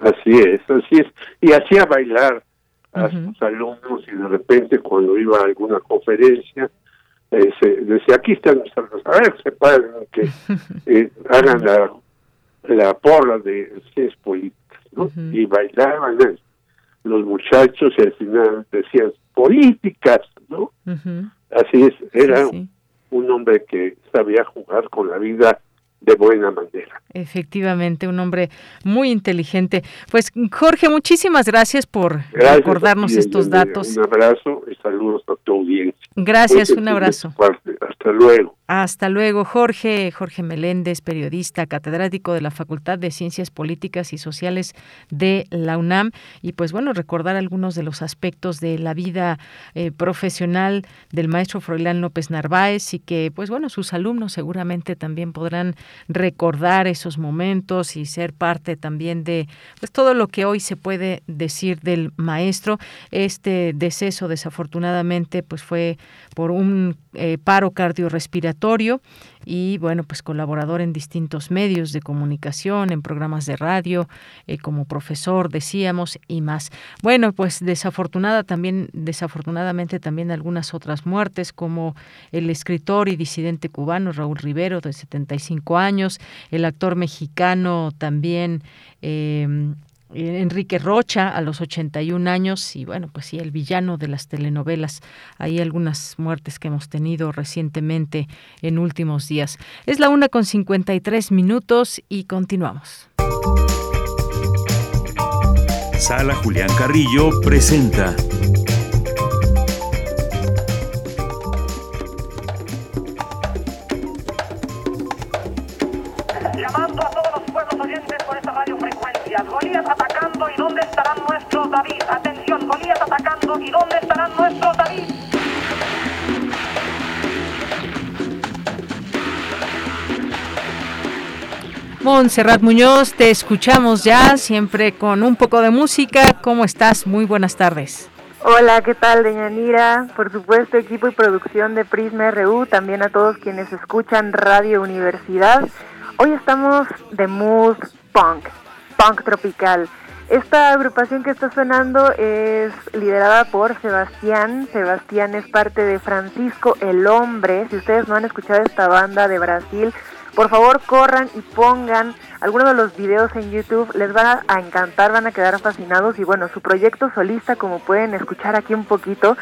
Así es, así es. Y hacía bailar a sus alumnos y de repente cuando iba a alguna conferencia eh, decía, aquí están los alumnos, a ver, se paren, que eh, hagan la, la porra de ciencias políticas, ¿no? Y bailaban los muchachos y al final decían, políticas, ¿no? Así es, era un hombre que sabía jugar con la vida de buena manera. Efectivamente, un hombre muy inteligente. Pues Jorge, muchísimas gracias por recordarnos estos datos. Un abrazo y saludos a tu audiencia. Gracias, un abrazo. Hasta luego. Hasta luego, Jorge. Jorge Meléndez, periodista, catedrático de la Facultad de Ciencias Políticas y Sociales de la UNAM. Y pues bueno, recordar algunos de los aspectos de la vida eh, profesional del maestro Froilán López Narváez y que pues bueno, sus alumnos seguramente también podrán recordar esos momentos y ser parte también de pues todo lo que hoy se puede decir del maestro. Este deceso desafortunadamente pues fue por un eh, paro cardiorrespiratorio y bueno, pues colaborador en distintos medios de comunicación, en programas de radio, eh, como profesor, decíamos, y más. Bueno, pues desafortunada también, desafortunadamente también algunas otras muertes, como el escritor y disidente cubano Raúl Rivero, de 75 años, el actor mexicano también eh, Enrique Rocha a los 81 años y bueno, pues sí, el villano de las telenovelas. Hay algunas muertes que hemos tenido recientemente en últimos días. Es la una con 53 minutos y continuamos. Sala Julián Carrillo presenta Golías atacando y dónde estarán nuestros David. Atención, Golías atacando y dónde estarán nuestros David. Montserrat Muñoz, te escuchamos ya, siempre con un poco de música. ¿Cómo estás? Muy buenas tardes. Hola, ¿qué tal, Deñanira? Por supuesto, equipo y producción de Prisma RU, también a todos quienes escuchan Radio Universidad. Hoy estamos de mood punk, punk tropical. Esta agrupación que está sonando es liderada por Sebastián. Sebastián es parte de Francisco el Hombre. Si ustedes no han escuchado esta banda de Brasil, por favor corran y pongan algunos de los videos en YouTube. Les va a encantar, van a quedar fascinados. Y bueno, su proyecto solista, como pueden escuchar aquí un poquito,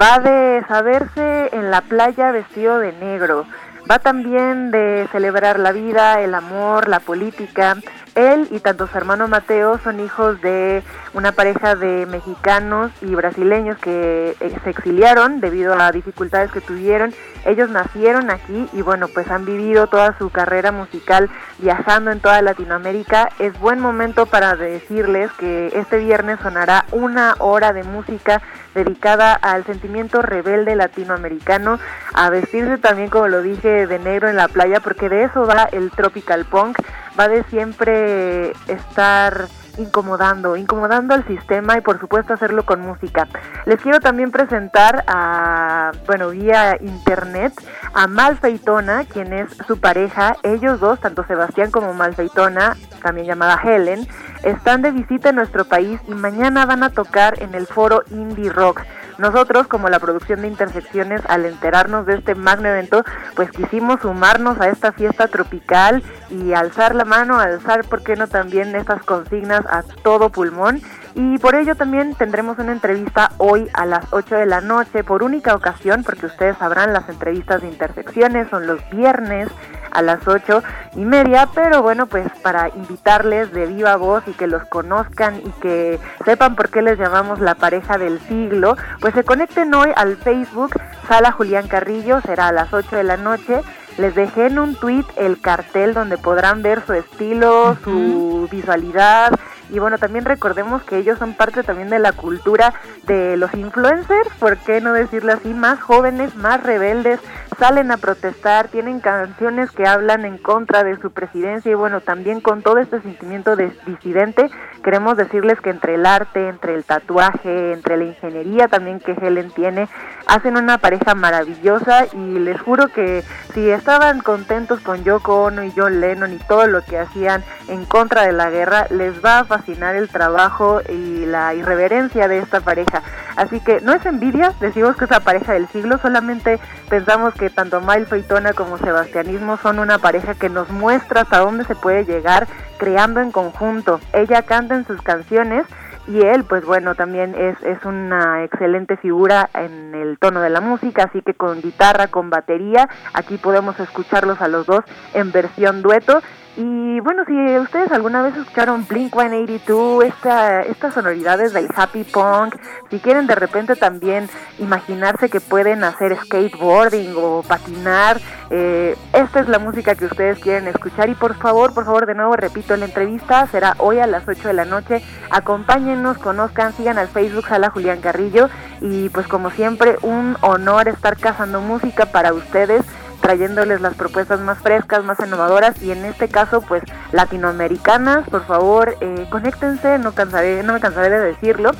va de saberse en la playa vestido de negro. Va también de celebrar la vida, el amor, la política él y tanto su hermano Mateo son hijos de una pareja de mexicanos y brasileños que eh, se exiliaron debido a dificultades que tuvieron. Ellos nacieron aquí y bueno, pues han vivido toda su carrera musical viajando en toda Latinoamérica. Es buen momento para decirles que este viernes sonará una hora de música dedicada al sentimiento rebelde latinoamericano, a vestirse también, como lo dije, de negro en la playa, porque de eso va el tropical punk va de siempre estar incomodando, incomodando al sistema y por supuesto hacerlo con música. Les quiero también presentar a, bueno, vía internet a Malfeitona, quien es su pareja. Ellos dos, tanto Sebastián como Malfeitona, también llamada Helen, están de visita en nuestro país y mañana van a tocar en el foro Indie Rock. Nosotros, como la producción de Intersecciones, al enterarnos de este magno evento, pues quisimos sumarnos a esta fiesta tropical y alzar la mano, alzar, ¿por qué no también estas consignas a todo pulmón? Y por ello también tendremos una entrevista hoy a las 8 de la noche por única ocasión, porque ustedes sabrán las entrevistas de intersecciones son los viernes a las ocho y media, pero bueno, pues para invitarles de viva voz y que los conozcan y que sepan por qué les llamamos la pareja del siglo, pues se conecten hoy al Facebook Sala Julián Carrillo, será a las 8 de la noche. Les dejé en un tweet el cartel donde podrán ver su estilo, su visualidad, y bueno, también recordemos que ellos son parte también de la cultura de los influencers, ¿por qué no decirlo así? Más jóvenes, más rebeldes, salen a protestar, tienen canciones que hablan en contra de su presidencia y bueno, también con todo este sentimiento de disidente, queremos decirles que entre el arte, entre el tatuaje, entre la ingeniería también que Helen tiene, hacen una pareja maravillosa y les juro que si estaban contentos con Yoko Ono y John Lennon y todo lo que hacían en contra de la guerra, les va a el trabajo y la irreverencia de esta pareja. Así que no es envidia, decimos que es la pareja del siglo, solamente pensamos que tanto Miles Feitona como Sebastianismo son una pareja que nos muestra hasta dónde se puede llegar creando en conjunto. Ella canta en sus canciones y él pues bueno también es, es una excelente figura en el tono de la música así que con guitarra con batería aquí podemos escucharlos a los dos en versión dueto y bueno, si ustedes alguna vez escucharon Blink 182, esta, estas sonoridades del happy punk, si quieren de repente también imaginarse que pueden hacer skateboarding o patinar, eh, esta es la música que ustedes quieren escuchar. Y por favor, por favor, de nuevo repito, la entrevista será hoy a las 8 de la noche. Acompáñenos, conozcan, sigan al Facebook Sala Julián Carrillo. Y pues como siempre, un honor estar cazando música para ustedes trayéndoles las propuestas más frescas, más innovadoras y en este caso pues latinoamericanas. Por favor, eh, conéctense, no, cansaré, no me cansaré de decirlo.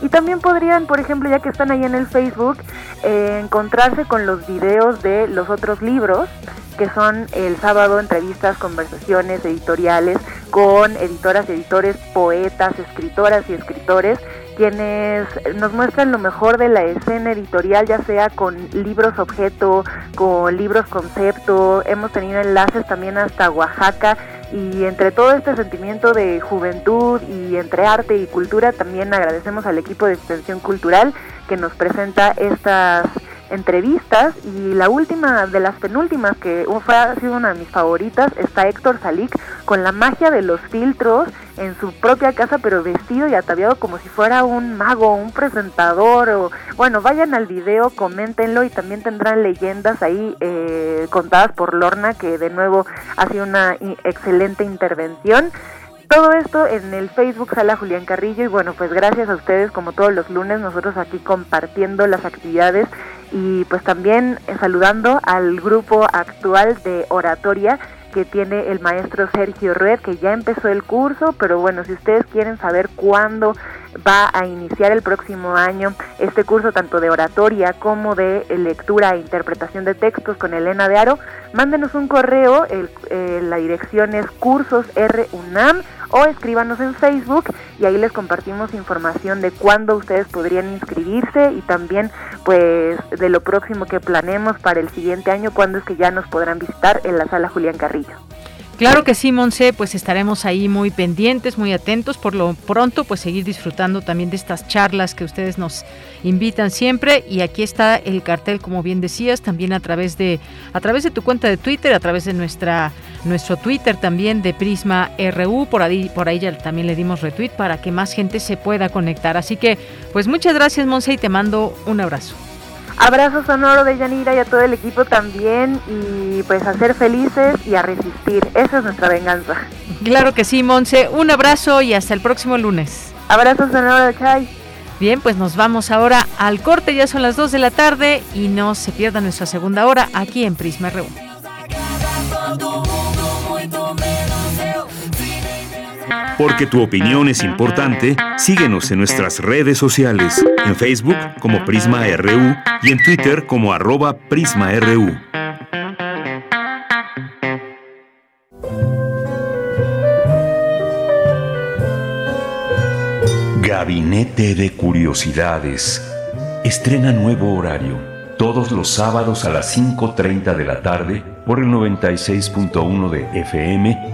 Y también podrían, por ejemplo, ya que están ahí en el Facebook, eh, encontrarse con los videos de los otros libros, que son el sábado entrevistas, conversaciones editoriales con editoras, editores, poetas, escritoras y escritores quienes nos muestran lo mejor de la escena editorial, ya sea con libros objeto, con libros concepto, hemos tenido enlaces también hasta Oaxaca y entre todo este sentimiento de juventud y entre arte y cultura también agradecemos al equipo de extensión cultural que nos presenta estas entrevistas y la última de las penúltimas que fue, ha sido una de mis favoritas está Héctor Salik con la magia de los filtros en su propia casa pero vestido y ataviado como si fuera un mago, un presentador o bueno vayan al video, coméntenlo y también tendrán leyendas ahí eh, contadas por Lorna que de nuevo ha sido una excelente intervención todo esto en el Facebook Sala Julián Carrillo y bueno, pues gracias a ustedes como todos los lunes nosotros aquí compartiendo las actividades y pues también saludando al grupo actual de oratoria que tiene el maestro Sergio Red, que ya empezó el curso, pero bueno, si ustedes quieren saber cuándo va a iniciar el próximo año este curso tanto de oratoria como de lectura e interpretación de textos con Elena de Aro, mándenos un correo, eh, la dirección es cursosrunam o escríbanos en Facebook y ahí les compartimos información de cuándo ustedes podrían inscribirse y también pues de lo próximo que planemos para el siguiente año, cuándo es que ya nos podrán visitar en la sala Julián Carrillo. Claro que sí, Monse, pues estaremos ahí muy pendientes, muy atentos. Por lo pronto, pues seguir disfrutando también de estas charlas que ustedes nos invitan siempre. Y aquí está el cartel, como bien decías, también a través de, a través de tu cuenta de Twitter, a través de nuestra, nuestro Twitter también de Prisma RU. Por ahí, por ahí ya también le dimos retweet para que más gente se pueda conectar. Así que, pues muchas gracias, Monse, y te mando un abrazo. Abrazo sonoro de Yanira y a todo el equipo también y pues a ser felices y a resistir. Esa es nuestra venganza. Claro que sí, Monse. Un abrazo y hasta el próximo lunes. Abrazo sonoro, Chay. Bien, pues nos vamos ahora al corte, ya son las 2 de la tarde y no se pierda nuestra segunda hora aquí en Prisma RU. Porque tu opinión es importante, síguenos en nuestras redes sociales, en Facebook como Prisma RU y en Twitter como arroba PrismaRU. Gabinete de Curiosidades. Estrena nuevo horario, todos los sábados a las 5.30 de la tarde por el 96.1 de FM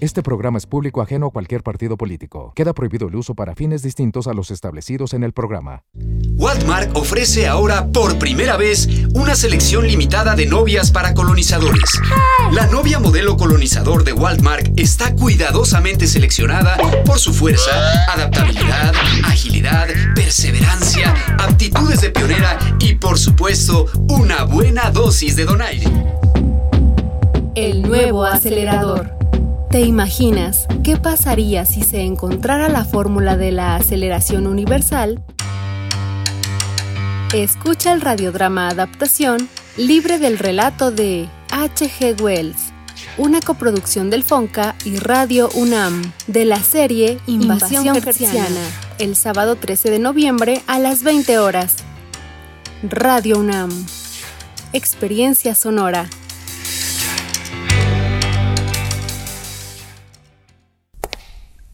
Este programa es público ajeno a cualquier partido político. Queda prohibido el uso para fines distintos a los establecidos en el programa. Walmart ofrece ahora por primera vez una selección limitada de novias para colonizadores. La novia modelo colonizador de Walmart está cuidadosamente seleccionada por su fuerza, adaptabilidad, agilidad, perseverancia, aptitudes de pionera y por supuesto una buena dosis de donaire. El nuevo acelerador. ¿Te imaginas qué pasaría si se encontrara la fórmula de la aceleración universal? Escucha el radiodrama Adaptación libre del relato de H.G. Wells, una coproducción del FONCA y Radio UNAM, de la serie Invasión, Invasión el sábado 13 de noviembre a las 20 horas. Radio UNAM. Experiencia sonora.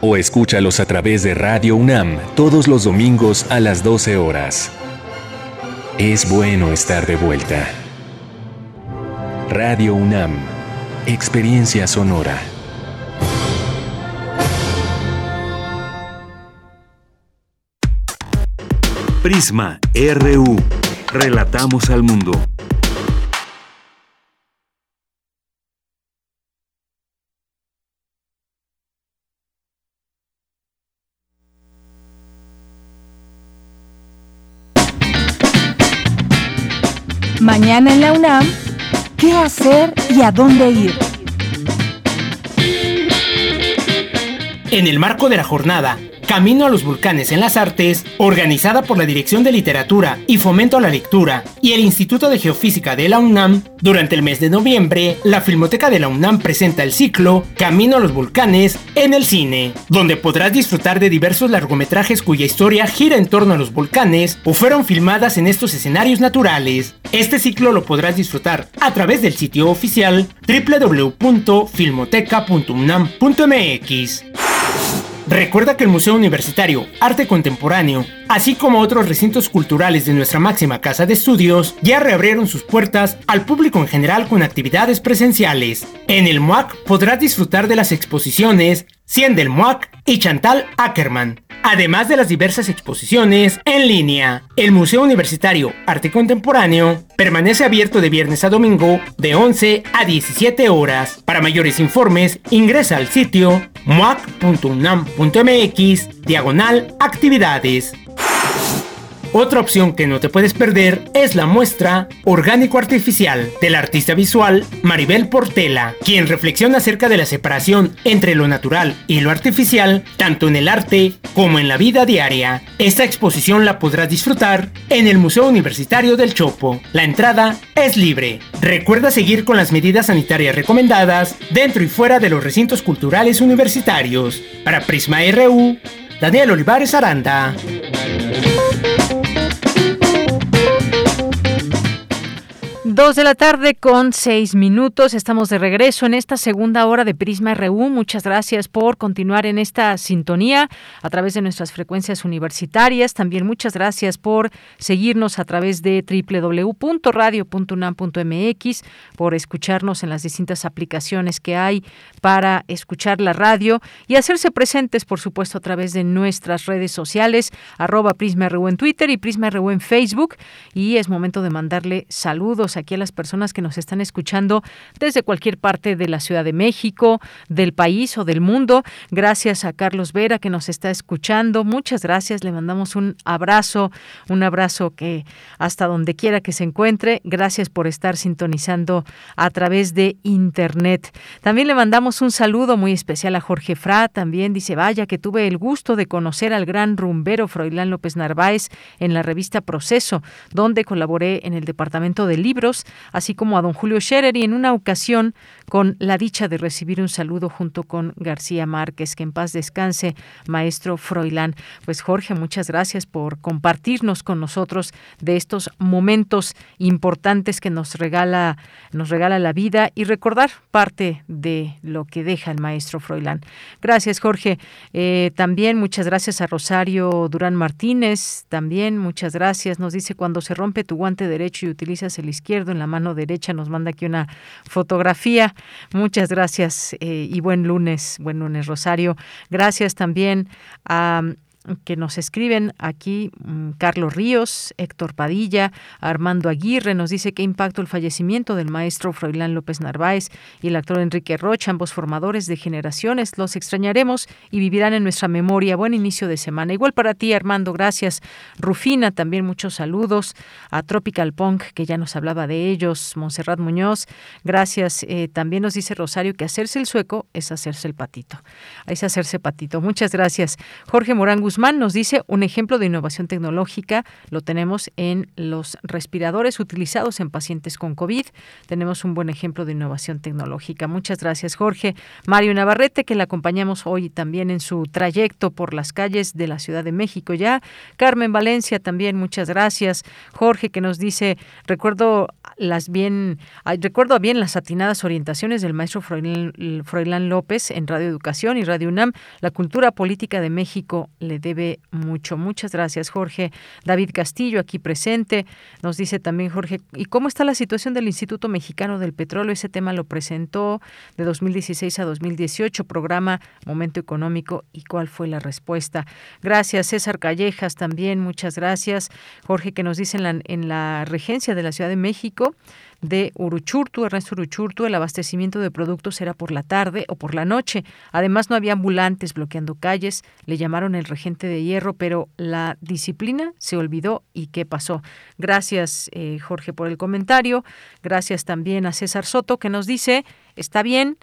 o escúchalos a través de Radio UNAM todos los domingos a las 12 horas. Es bueno estar de vuelta. Radio UNAM, Experiencia Sonora. Prisma RU. Relatamos al mundo. En la UNAM, ¿qué hacer y a dónde ir? En el marco de la jornada Camino a los Volcanes en las Artes, organizada por la Dirección de Literatura y Fomento a la Lectura y el Instituto de Geofísica de la UNAM, durante el mes de noviembre, la Filmoteca de la UNAM presenta el ciclo Camino a los Volcanes en el cine, donde podrás disfrutar de diversos largometrajes cuya historia gira en torno a los volcanes o fueron filmadas en estos escenarios naturales. Este ciclo lo podrás disfrutar a través del sitio oficial www.filmoteca.unam.mx. Recuerda que el Museo Universitario Arte Contemporáneo, así como otros recintos culturales de nuestra máxima casa de estudios, ya reabrieron sus puertas al público en general con actividades presenciales. En el MUAC podrás disfrutar de las exposiciones 100 del MUAC y Chantal Ackerman, además de las diversas exposiciones en línea. El Museo Universitario Arte Contemporáneo permanece abierto de viernes a domingo de 11 a 17 horas. Para mayores informes, ingresa al sitio muac.unam.mx diagonal actividades. Otra opción que no te puedes perder es la muestra Orgánico Artificial del artista visual Maribel Portela, quien reflexiona acerca de la separación entre lo natural y lo artificial, tanto en el arte como en la vida diaria. Esta exposición la podrás disfrutar en el Museo Universitario del Chopo. La entrada es libre. Recuerda seguir con las medidas sanitarias recomendadas dentro y fuera de los recintos culturales universitarios. Para Prisma RU, Daniel Olivares Aranda. Dos de la tarde con seis minutos. Estamos de regreso en esta segunda hora de Prisma RU. Muchas gracias por continuar en esta sintonía a través de nuestras frecuencias universitarias. También muchas gracias por seguirnos a través de www.radio.unam.mx, por escucharnos en las distintas aplicaciones que hay para escuchar la radio y hacerse presentes, por supuesto, a través de nuestras redes sociales, arroba Prisma RU en Twitter y Prisma RU en Facebook. Y es momento de mandarle saludos aquí a las personas que nos están escuchando desde cualquier parte de la Ciudad de México, del país o del mundo. Gracias a Carlos Vera que nos está escuchando. Muchas gracias. Le mandamos un abrazo, un abrazo que hasta donde quiera que se encuentre. Gracias por estar sintonizando a través de Internet. También le mandamos un saludo muy especial a Jorge Fra. También dice, vaya que tuve el gusto de conocer al gran rumbero Froilán López Narváez en la revista Proceso, donde colaboré en el Departamento de Libros así como a don Julio Scherer y en una ocasión con la dicha de recibir un saludo junto con García Márquez, que en paz descanse, maestro Froilán. Pues Jorge, muchas gracias por compartirnos con nosotros de estos momentos importantes que nos regala, nos regala la vida y recordar parte de lo que deja el maestro Froilán. Gracias, Jorge. Eh, también muchas gracias a Rosario Durán Martínez. También muchas gracias. Nos dice cuando se rompe tu guante derecho y utilizas el izquierdo en la mano derecha, nos manda aquí una fotografía. Muchas gracias eh, y buen lunes, buen lunes Rosario. Gracias también a que nos escriben aquí mm, Carlos Ríos, Héctor Padilla, Armando Aguirre, nos dice qué impacto el fallecimiento del maestro Froilán López Narváez y el actor Enrique Rocha, ambos formadores de generaciones. Los extrañaremos y vivirán en nuestra memoria. Buen inicio de semana. Igual para ti, Armando, gracias. Rufina, también muchos saludos. A Tropical Punk, que ya nos hablaba de ellos. Monserrat Muñoz, gracias. Eh, también nos dice Rosario que hacerse el sueco es hacerse el patito. Es hacerse patito. Muchas gracias. Jorge Morán Guzmán nos dice un ejemplo de innovación tecnológica lo tenemos en los respiradores utilizados en pacientes con COVID. Tenemos un buen ejemplo de innovación tecnológica. Muchas gracias, Jorge. Mario Navarrete, que le acompañamos hoy también en su trayecto por las calles de la Ciudad de México ya. Carmen Valencia también, muchas gracias. Jorge, que nos dice, recuerdo las bien, recuerdo bien las atinadas orientaciones del maestro Froilán, López en Radio Educación y Radio UNAM. La cultura política de México le debe mucho. Muchas gracias, Jorge. David Castillo, aquí presente, nos dice también Jorge, ¿y cómo está la situación del Instituto Mexicano del Petróleo? Ese tema lo presentó de 2016 a 2018, programa Momento Económico, ¿y cuál fue la respuesta? Gracias, César Callejas, también, muchas gracias. Jorge, que nos dice en la, en la regencia de la Ciudad de México, de Uruchurtu, Ernesto Uruchurtu, el abastecimiento de productos era por la tarde o por la noche. Además, no había ambulantes bloqueando calles, le llamaron el regente de hierro, pero la disciplina se olvidó y qué pasó. Gracias, eh, Jorge, por el comentario. Gracias también a César Soto, que nos dice, está bien,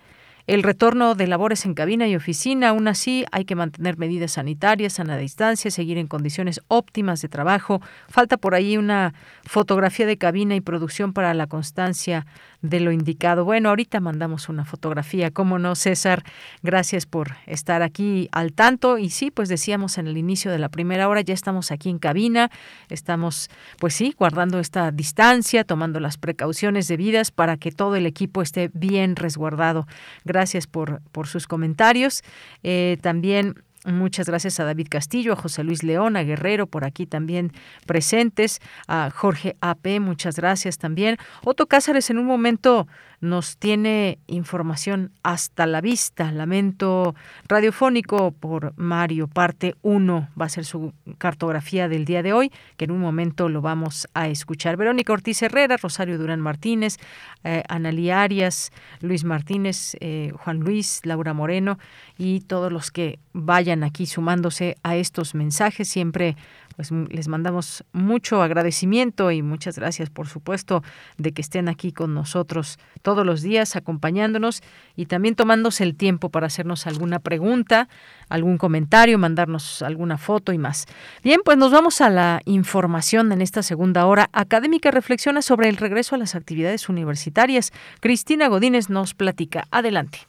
el retorno de labores en cabina y oficina, aún así, hay que mantener medidas sanitarias, a la distancia, seguir en condiciones óptimas de trabajo. Falta por ahí una fotografía de cabina y producción para la constancia de lo indicado. Bueno, ahorita mandamos una fotografía, ¿cómo no, César? Gracias por estar aquí al tanto. Y sí, pues decíamos en el inicio de la primera hora, ya estamos aquí en cabina, estamos, pues sí, guardando esta distancia, tomando las precauciones debidas para que todo el equipo esté bien resguardado. Gracias por, por sus comentarios. Eh, también Muchas gracias a David Castillo, a José Luis León, a Guerrero, por aquí también presentes, a Jorge AP, muchas gracias también. Otto Cázares en un momento nos tiene información hasta la vista. Lamento radiofónico por Mario, parte 1, va a ser su cartografía del día de hoy, que en un momento lo vamos a escuchar. Verónica Ortiz Herrera, Rosario Durán Martínez, eh, Analí Arias, Luis Martínez, eh, Juan Luis, Laura Moreno y todos los que vayan aquí sumándose a estos mensajes, siempre pues les mandamos mucho agradecimiento y muchas gracias, por supuesto, de que estén aquí con nosotros todos los días acompañándonos y también tomándose el tiempo para hacernos alguna pregunta, algún comentario, mandarnos alguna foto y más. Bien, pues nos vamos a la información en esta segunda hora. Académica reflexiona sobre el regreso a las actividades universitarias. Cristina Godínez nos platica. Adelante.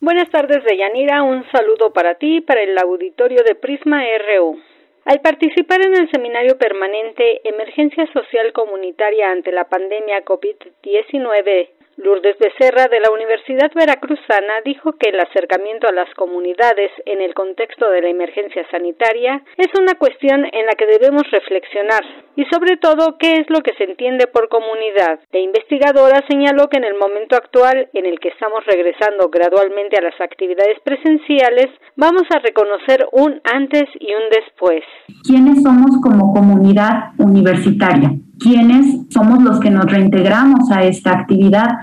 Buenas tardes, Deyanira. Un saludo para ti para el auditorio de Prisma RU. Al participar en el seminario permanente Emergencia Social Comunitaria ante la pandemia COVID-19 Lourdes Becerra de la Universidad Veracruzana dijo que el acercamiento a las comunidades en el contexto de la emergencia sanitaria es una cuestión en la que debemos reflexionar y sobre todo qué es lo que se entiende por comunidad. La investigadora señaló que en el momento actual en el que estamos regresando gradualmente a las actividades presenciales vamos a reconocer un antes y un después. ¿Quiénes somos como comunidad universitaria? quiénes somos los que nos reintegramos a esta actividad.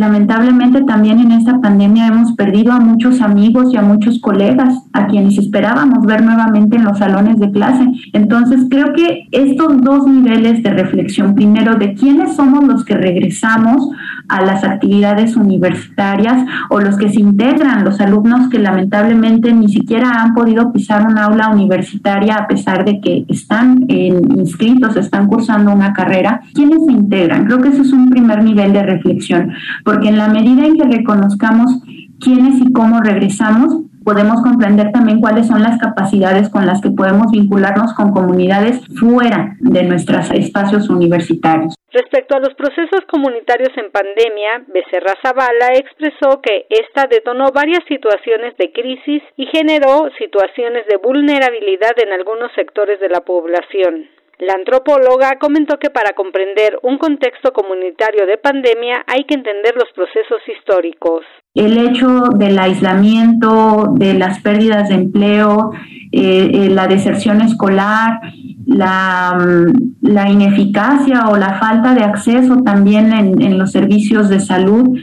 Lamentablemente también en esta pandemia hemos perdido a muchos amigos y a muchos colegas a quienes esperábamos ver nuevamente en los salones de clase. Entonces creo que estos dos niveles de reflexión, primero de quiénes somos los que regresamos a las actividades universitarias o los que se integran, los alumnos que lamentablemente ni siquiera han podido pisar un aula universitaria a pesar de que están inscritos, están cursando una carrera ¿quiénes se integran? Creo que eso es un primer nivel de reflexión, porque en la medida en que reconozcamos quiénes y cómo regresamos, podemos comprender también cuáles son las capacidades con las que podemos vincularnos con comunidades fuera de nuestros espacios universitarios. Respecto a los procesos comunitarios en pandemia, Becerra Zavala expresó que esta detonó varias situaciones de crisis y generó situaciones de vulnerabilidad en algunos sectores de la población. La antropóloga comentó que para comprender un contexto comunitario de pandemia hay que entender los procesos históricos. El hecho del aislamiento, de las pérdidas de empleo, eh, eh, la deserción escolar, la, mm, la, ineficacia o la falta de acceso también en, en los servicios de salud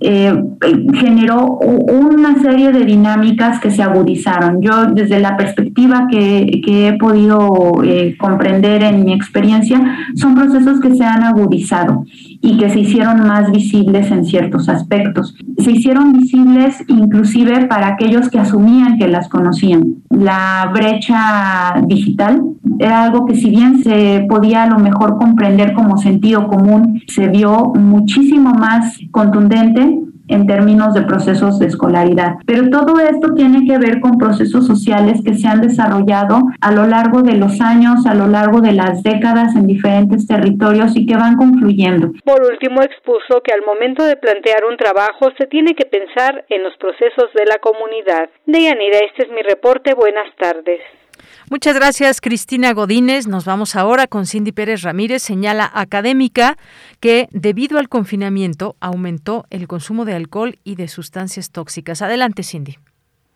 eh, generó una serie de dinámicas que se agudizaron. Yo desde la perspectiva que, he podido eh, comprender en mi experiencia, son procesos que se han agudizado y que se hicieron más visibles en ciertos aspectos. Se hicieron visibles inclusive para aquellos que asumían que las conocían. La brecha digital era algo que si bien se podía a lo mejor comprender como sentido común, se vio muchísimo más contundente en términos de procesos de escolaridad. Pero todo esto tiene que ver con procesos sociales que se han desarrollado a lo largo de los años, a lo largo de las décadas en diferentes territorios y que van confluyendo. Por último, expuso que al momento de plantear un trabajo se tiene que pensar en los procesos de la comunidad. Deyanira, este es mi reporte. Buenas tardes. Muchas gracias, Cristina Godínez. Nos vamos ahora con Cindy Pérez Ramírez. Señala académica que debido al confinamiento aumentó el consumo de alcohol y de sustancias tóxicas. Adelante, Cindy.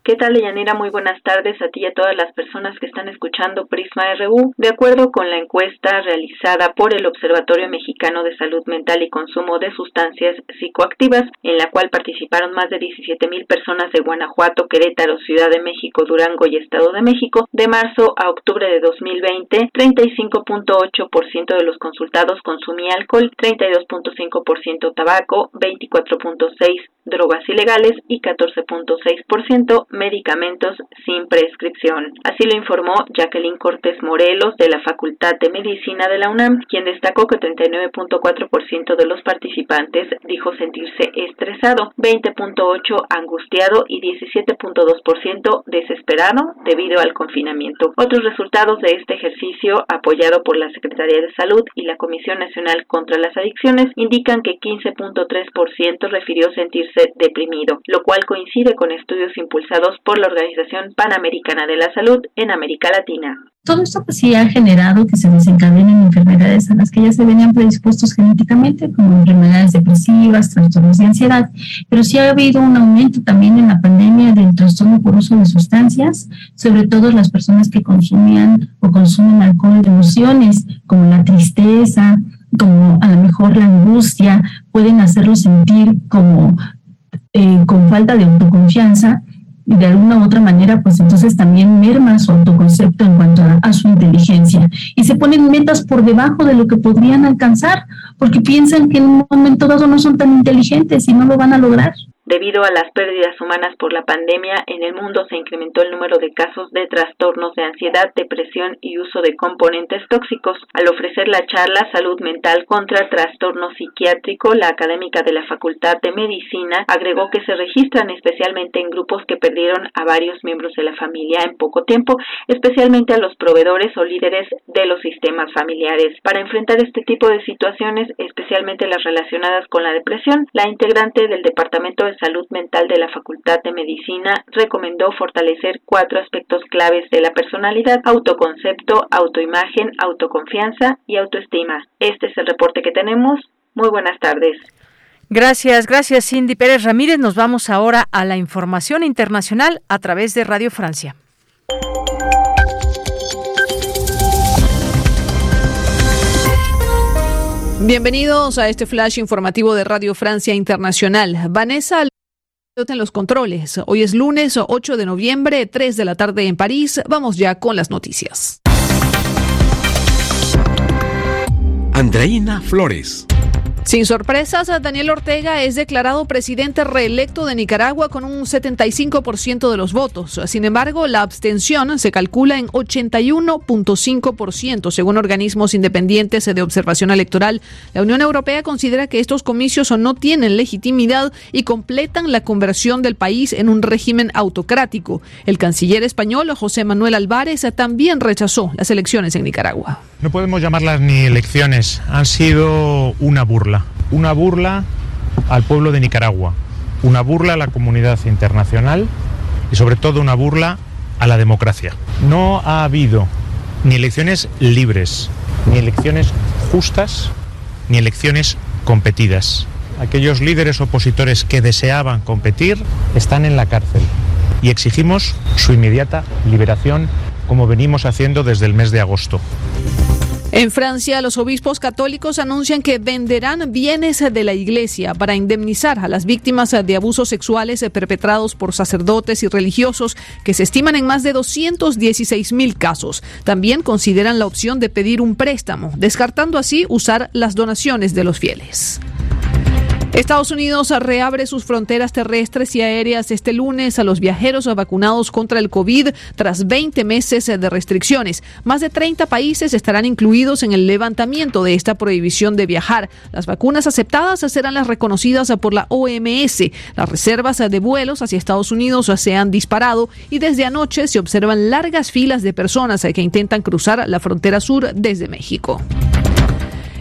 ¿Qué tal, Leyanira? Muy buenas tardes a ti y a todas las personas que están escuchando Prisma RU. De acuerdo con la encuesta realizada por el Observatorio Mexicano de Salud Mental y Consumo de Sustancias Psicoactivas, en la cual participaron más de 17 mil personas de Guanajuato, Querétaro, Ciudad de México, Durango y Estado de México, de marzo a octubre de 2020, 35.8% de los consultados consumía alcohol, 32.5% tabaco, 24.6% drogas ilegales y 14.6% medicamentos sin prescripción. Así lo informó Jacqueline Cortés Morelos de la Facultad de Medicina de la UNAM, quien destacó que 39.4% de los participantes dijo sentirse estresado, 20.8% angustiado y 17.2% desesperado debido al confinamiento. Otros resultados de este ejercicio, apoyado por la Secretaría de Salud y la Comisión Nacional contra las Adicciones, indican que 15.3% refirió sentirse deprimido, lo cual coincide con estudios impulsados por la Organización Panamericana de la Salud en América Latina. Todo esto pues sí ha generado que se desencadenen enfermedades a las que ya se venían predispuestos genéticamente, como enfermedades depresivas, trastornos de ansiedad, pero sí ha habido un aumento también en la pandemia del trastorno por uso de sustancias, sobre todo las personas que consumían o consumen alcohol de emociones, como la tristeza, como a lo mejor la angustia, pueden hacerlo sentir como eh, con falta de autoconfianza y de alguna u otra manera, pues entonces también merma su autoconcepto en cuanto a, su inteligencia y se ponen metas por debajo de lo que podrían alcanzar porque piensan que en un momento dado no son tan inteligentes y no lo van a lograr. Debido a las pérdidas humanas por la pandemia, en el mundo se incrementó el número de casos de trastornos de ansiedad, depresión y uso de componentes tóxicos. Al ofrecer la charla Salud Mental contra Trastorno Psiquiátrico, la académica de la Facultad de Medicina agregó que se registran especialmente en grupos que perdieron a varios miembros de la familia en poco tiempo, especialmente a los proveedores o líderes de los sistemas familiares. Para enfrentar este tipo de situaciones, especialmente las relacionadas con la depresión, la integrante del Departamento de Salud Mental de la Facultad de Medicina recomendó fortalecer cuatro aspectos claves de la personalidad, autoconcepto, autoimagen, autoconfianza y autoestima. Este es el reporte que tenemos. Muy buenas tardes. Gracias, gracias Cindy Pérez Ramírez. Nos vamos ahora a la información internacional a través de Radio Francia. Bienvenidos a este flash informativo de Radio Francia Internacional. Vanessa en los controles. Hoy es lunes 8 de noviembre, 3 de la tarde en París. Vamos ya con las noticias. Andreina Flores. Sin sorpresas, Daniel Ortega es declarado presidente reelecto de Nicaragua con un 75% de los votos. Sin embargo, la abstención se calcula en 81.5%, según organismos independientes de observación electoral. La Unión Europea considera que estos comicios no tienen legitimidad y completan la conversión del país en un régimen autocrático. El canciller español, José Manuel Álvarez, también rechazó las elecciones en Nicaragua. No podemos llamarlas ni elecciones, han sido una burla una burla al pueblo de Nicaragua, una burla a la comunidad internacional y sobre todo una burla a la democracia. No ha habido ni elecciones libres, ni elecciones justas, ni elecciones competidas. Aquellos líderes opositores que deseaban competir están en la cárcel y exigimos su inmediata liberación como venimos haciendo desde el mes de agosto. En Francia, los obispos católicos anuncian que venderán bienes de la iglesia para indemnizar a las víctimas de abusos sexuales perpetrados por sacerdotes y religiosos, que se estiman en más de 216 mil casos. También consideran la opción de pedir un préstamo, descartando así usar las donaciones de los fieles. Estados Unidos reabre sus fronteras terrestres y aéreas este lunes a los viajeros vacunados contra el COVID tras 20 meses de restricciones. Más de 30 países estarán incluidos en el levantamiento de esta prohibición de viajar. Las vacunas aceptadas serán las reconocidas por la OMS. Las reservas de vuelos hacia Estados Unidos se han disparado y desde anoche se observan largas filas de personas que intentan cruzar la frontera sur desde México.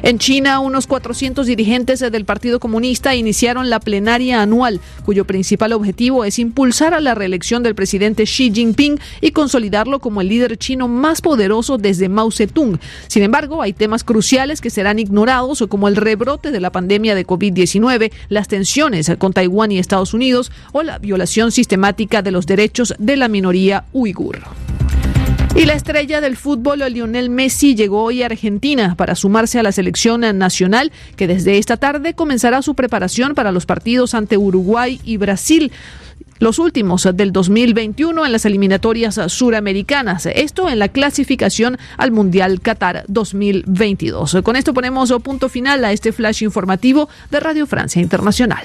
En China, unos 400 dirigentes del Partido Comunista iniciaron la plenaria anual, cuyo principal objetivo es impulsar a la reelección del presidente Xi Jinping y consolidarlo como el líder chino más poderoso desde Mao Zedong. Sin embargo, hay temas cruciales que serán ignorados, como el rebrote de la pandemia de COVID-19, las tensiones con Taiwán y Estados Unidos o la violación sistemática de los derechos de la minoría uigur. Y la estrella del fútbol, Lionel Messi, llegó hoy a Argentina para sumarse a la selección nacional que desde esta tarde comenzará su preparación para los partidos ante Uruguay y Brasil los últimos del 2021 en las eliminatorias suramericanas. Esto en la clasificación al Mundial Qatar 2022. Con esto ponemos punto final a este flash informativo de Radio Francia Internacional.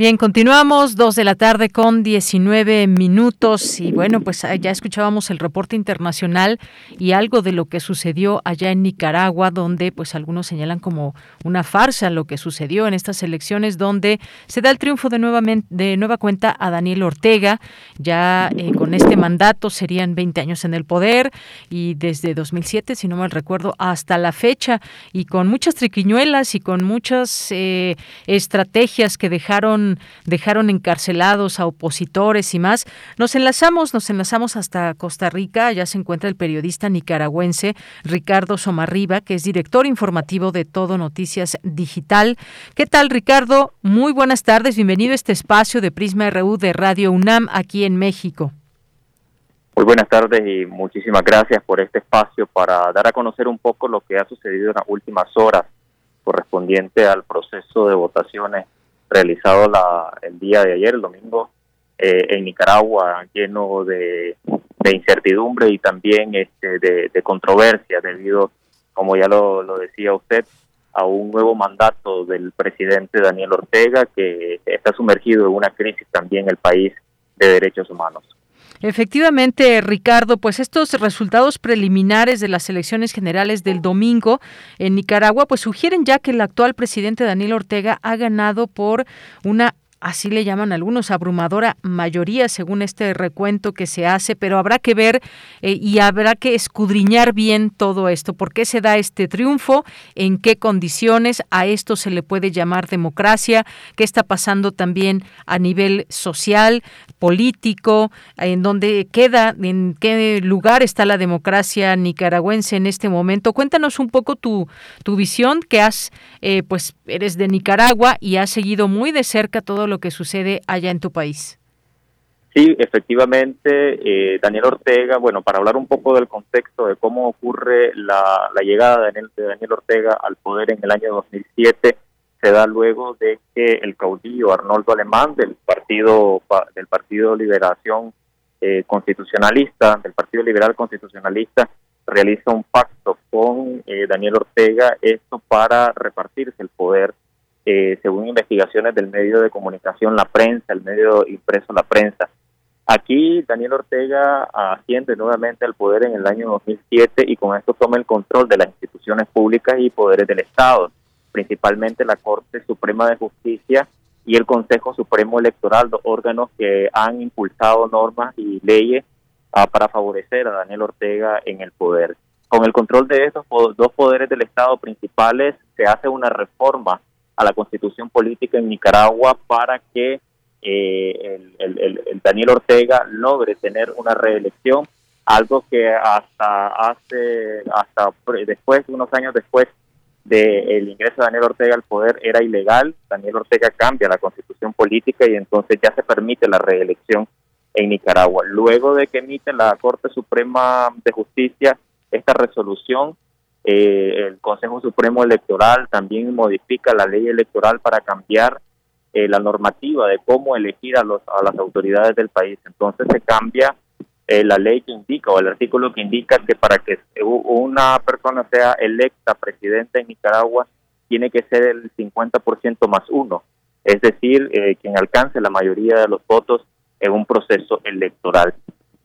Bien, continuamos, dos de la tarde con 19 minutos y bueno, pues ah, ya escuchábamos el reporte internacional y algo de lo que sucedió allá en Nicaragua, donde pues algunos señalan como una farsa lo que sucedió en estas elecciones, donde se da el triunfo de, nuevamente, de nueva cuenta a Daniel Ortega, ya eh, con este mandato serían 20 años en el poder y desde 2007, si no mal recuerdo, hasta la fecha y con muchas triquiñuelas y con muchas eh, estrategias que dejaron dejaron encarcelados a opositores y más. Nos enlazamos, nos enlazamos hasta Costa Rica. Allá se encuentra el periodista nicaragüense Ricardo Somarriba, que es director informativo de Todo Noticias Digital. ¿Qué tal, Ricardo? Muy buenas tardes. Bienvenido a este espacio de Prisma RU de Radio UNAM aquí en México. Muy buenas tardes y muchísimas gracias por este espacio para dar a conocer un poco lo que ha sucedido en las últimas horas correspondiente al proceso de votaciones realizado la, el día de ayer, el domingo, eh, en Nicaragua, lleno de incertidumbre y también este, de, controversia debido, como ya lo, lo decía usted, a un nuevo mandato del presidente Daniel Ortega que está sumergido en una crisis también el país de derechos humanos. Efectivamente, Ricardo, pues estos resultados preliminares de las elecciones generales del domingo en Nicaragua pues sugieren ya que el actual presidente Daniel Ortega ha ganado por una así le llaman algunos, abrumadora mayoría según este recuento que se hace, pero habrá que ver eh, y habrá que escudriñar bien todo esto. ¿Por qué se da este triunfo? ¿En qué condiciones? ¿A esto se le puede llamar democracia? ¿Qué está pasando también a nivel social, político? ¿En dónde queda? ¿En qué lugar está la democracia nicaragüense en este momento? Cuéntanos un poco tu, tu visión, que has, eh, pues eres de Nicaragua y has seguido muy de cerca todo lo que sucede allá en tu país. Sí, efectivamente, eh, Daniel Ortega, bueno, para hablar un poco del contexto de cómo ocurre la, llegada de Daniel, de Daniel, Ortega al poder en el año 2007, se da luego de que el caudillo Arnoldo Alemán del Partido del Partido Liberación eh, Constitucionalista, del Partido Liberal Constitucionalista, realiza un pacto con eh, Daniel Ortega, esto para repartirse el poder eh, según investigaciones del medio de comunicación, la prensa, el medio impreso, la prensa. Aquí Daniel Ortega asciende nuevamente al poder en el año 2007 y con esto toma el control de las instituciones públicas y poderes del Estado, principalmente la Corte Suprema de Justicia y el Consejo Supremo Electoral, dos órganos que han impulsado normas y leyes ah, para favorecer a Daniel Ortega en el poder. Con el control de estos dos poderes del Estado principales se hace una reforma a la constitución política en Nicaragua para que eh, el, Daniel Ortega logre tener una reelección, algo que hasta hace, hasta después, unos años después del ingreso de Daniel Ortega al poder era ilegal. Daniel Ortega cambia la constitución política y entonces ya se permite la reelección en Nicaragua. Luego de que emite la Corte Suprema de Justicia esta resolución, eh, el Consejo Supremo Electoral también modifica la ley electoral para cambiar eh, la normativa de cómo elegir a, los, a las autoridades del país. Entonces se cambia eh, la ley que indica o el artículo que indica que para que una persona sea electa presidenta en Nicaragua tiene que ser el 50% más uno, es decir, quien alcance la mayoría de los votos en un proceso electoral.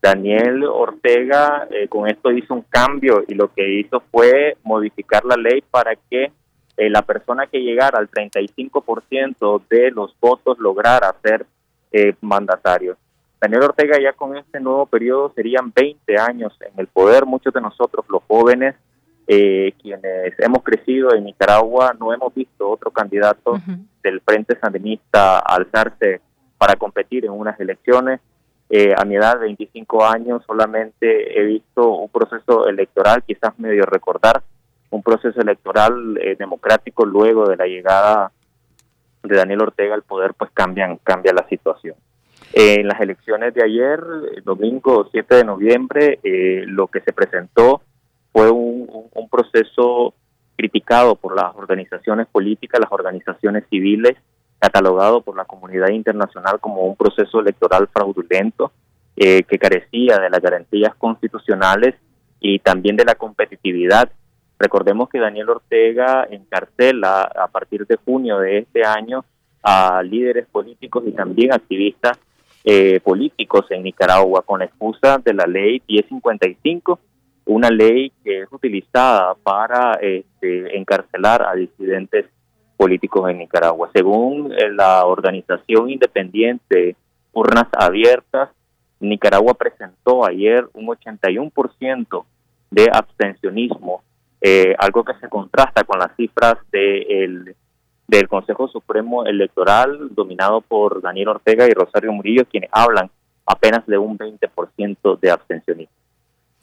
Daniel Ortega eh, con esto hizo un cambio y lo que hizo fue modificar la ley para que eh, la persona que llegara al 35% de los votos lograra ser eh, mandatario. Daniel Ortega ya con este nuevo periodo serían 20 años en el poder. Muchos de nosotros, los jóvenes, quienes hemos crecido en Nicaragua, no hemos visto otro candidato del Frente Sandinista alzarse para competir en unas elecciones. Eh, a mi edad, 25 años, solamente he visto un proceso electoral, quizás medio recordar, un proceso electoral eh, democrático luego de la llegada de Daniel Ortega al poder, pues cambian, cambia la situación. En las elecciones de ayer, domingo 7 de noviembre, eh, lo que se presentó fue un, un proceso criticado por las organizaciones políticas, las organizaciones civiles, catalogado por la comunidad internacional como un proceso electoral fraudulento eh, que carecía de las garantías constitucionales y también de la competitividad. Recordemos que Daniel Ortega encarcela a partir de junio de este año a líderes políticos y también activistas eh, políticos en Nicaragua con la excusa de la ley 1055, una ley que es utilizada para este, encarcelar a disidentes políticos en Nicaragua. Según eh, la organización independiente Urnas Abiertas, Nicaragua presentó ayer un 81% de abstencionismo, eh, algo que se contrasta con las cifras de del Consejo Supremo Electoral dominado por Daniel Ortega y Rosario Murillo, quienes hablan apenas de un 20% de abstencionismo.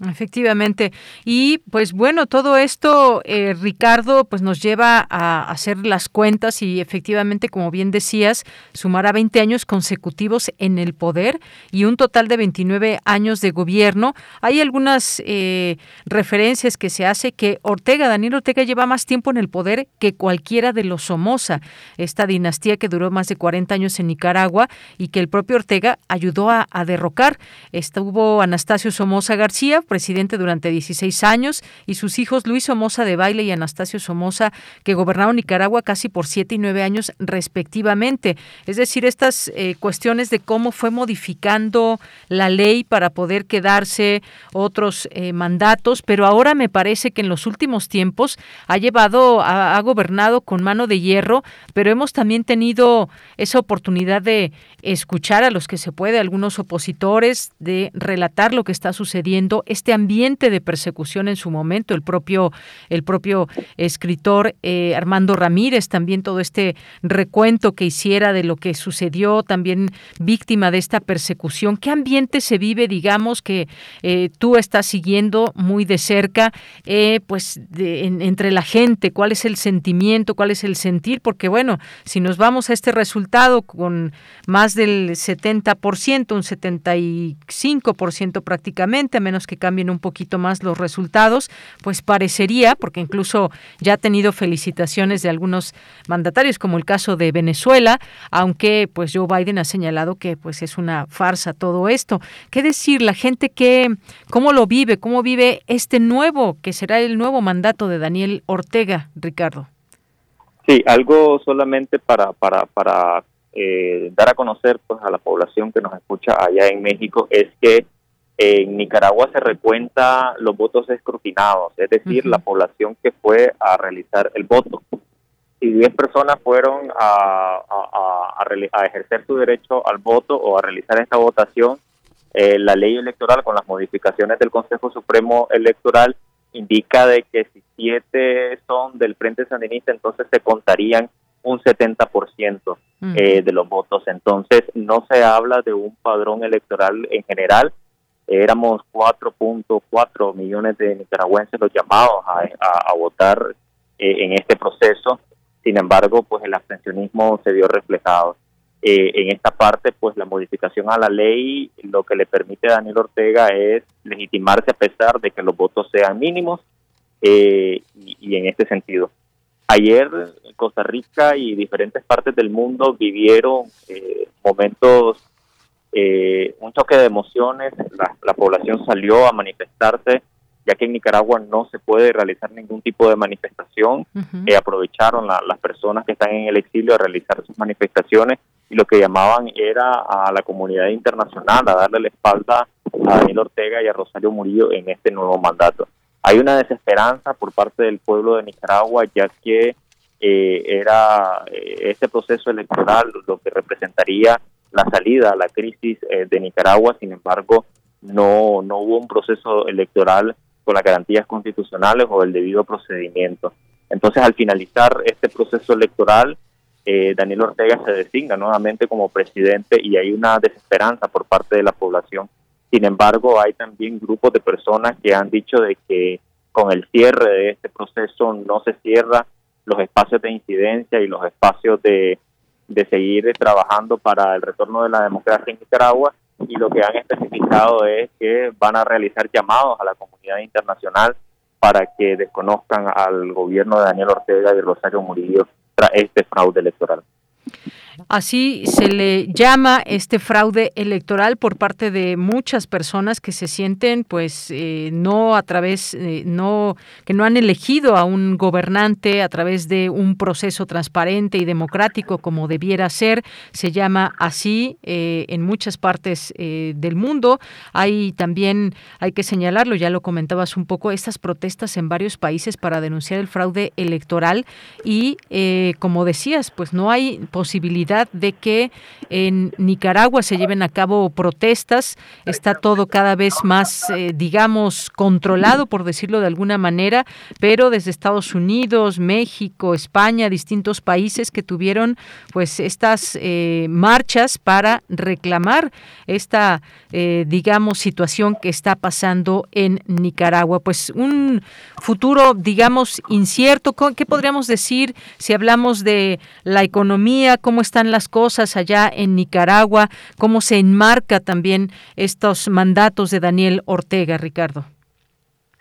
Efectivamente. Y pues bueno, todo esto, eh, Ricardo, pues nos lleva a hacer las cuentas y efectivamente, como bien decías, sumará 20 años consecutivos en el poder y un total de 29 años de gobierno. Hay algunas eh, referencias que se hace que Ortega, Daniel Ortega, lleva más tiempo en el poder que cualquiera de los Somoza, esta dinastía que duró más de 40 años en Nicaragua y que el propio Ortega ayudó a, a derrocar. Estuvo Anastasio Somoza García, presidente durante 16 años, y sus hijos Luis Somoza de Baile y Anastasio Somoza, que gobernaron Nicaragua casi por 7 y 9 años respectivamente. Es decir, estas eh, cuestiones de cómo fue modificando la ley para poder quedarse otros eh, mandatos, pero ahora me parece que en los últimos tiempos ha llevado, ha, ha gobernado con mano de hierro, pero hemos también tenido esa oportunidad de escuchar a los que se puede, algunos opositores, de relatar lo que está sucediendo este ambiente de persecución en su momento, el propio, el propio escritor eh, Armando Ramírez, también todo este recuento que hiciera de lo que sucedió, también víctima de esta persecución. ¿Qué ambiente se vive, digamos, que eh, tú estás siguiendo muy de cerca, eh, pues entre la gente? ¿Cuál es el sentimiento? ¿Cuál es el sentir? Porque bueno, si nos vamos a este resultado con más del 70%, un 75% prácticamente, a menos que cambien un poquito más los resultados, pues parecería, porque incluso ya ha tenido felicitaciones de algunos mandatarios, como el caso de Venezuela, aunque pues Joe Biden ha señalado que pues es una farsa todo esto. ¿Qué decir la gente que cómo lo vive, cómo vive este nuevo que será el nuevo mandato de Daniel Ortega, Ricardo? Sí, algo solamente para para para eh, dar a conocer pues a la población que nos escucha allá en México es que en Nicaragua se recuenta los votos escrutinados, es decir, la población que fue a realizar el voto. Si 10 personas fueron a, a, ejercer su derecho al voto o a realizar esta votación, eh, la ley electoral con las modificaciones del Consejo Supremo Electoral indica de que si siete son del Frente Sandinista, entonces se contarían un 70% eh, de los votos. Entonces no se habla de un padrón electoral en general, éramos 4.4 millones de nicaragüenses los llamados a, votar eh, en este proceso. Sin embargo, pues el abstencionismo se vio reflejado. Eh, en esta parte, pues la modificación a la ley lo que le permite a Daniel Ortega es legitimarse a pesar de que los votos sean mínimos eh, y, en este sentido. Ayer Costa Rica y diferentes partes del mundo vivieron momentos eh, un choque de emociones, la, población salió a manifestarse, ya que en Nicaragua no se puede realizar ningún tipo de manifestación, eh, aprovecharon las personas que están en el exilio a realizar sus manifestaciones y lo que llamaban era a la comunidad internacional a darle la espalda a Daniel Ortega y a Rosario Murillo en este nuevo mandato. Hay una desesperanza por parte del pueblo de Nicaragua, ya que eh, era este proceso electoral lo que representaría la salida a la crisis eh, de Nicaragua, sin embargo, no, no hubo un proceso electoral con las garantías constitucionales o el debido procedimiento. Entonces, al finalizar este proceso electoral, eh, Daniel Ortega se designa nuevamente como presidente y hay una desesperanza por parte de la población. Sin embargo, hay también grupos de personas que han dicho de que con el cierre de este proceso no se cierra los espacios de incidencia y los espacios de de seguir trabajando para el retorno de la democracia en Nicaragua y lo que han especificado es que van a realizar llamados a la comunidad internacional para que desconozcan al gobierno de Daniel Ortega y Rosario Murillo tras este fraude electoral. Así se le llama este fraude electoral por parte de muchas personas que se sienten, pues, eh, no a través, eh, no, que no han elegido a un gobernante a través de un proceso transparente y democrático como debiera ser. Se llama así eh, en muchas partes del mundo. Hay también, hay que señalarlo, ya lo comentabas un poco, estas protestas en varios países para denunciar el fraude electoral y, como decías, pues no hay posibilidad de que en Nicaragua se lleven a cabo protestas. Está todo cada vez más, eh, digamos, controlado, por decirlo de alguna manera, pero desde Estados Unidos, México, España, distintos países que tuvieron pues estas eh, marchas para reclamar esta, eh, digamos, situación que está pasando en Nicaragua. Pues un futuro, digamos, incierto. ¿Qué podríamos decir si hablamos de la economía, cómo están las cosas allá en Nicaragua, cómo se enmarca también estos mandatos de Daniel Ortega, Ricardo?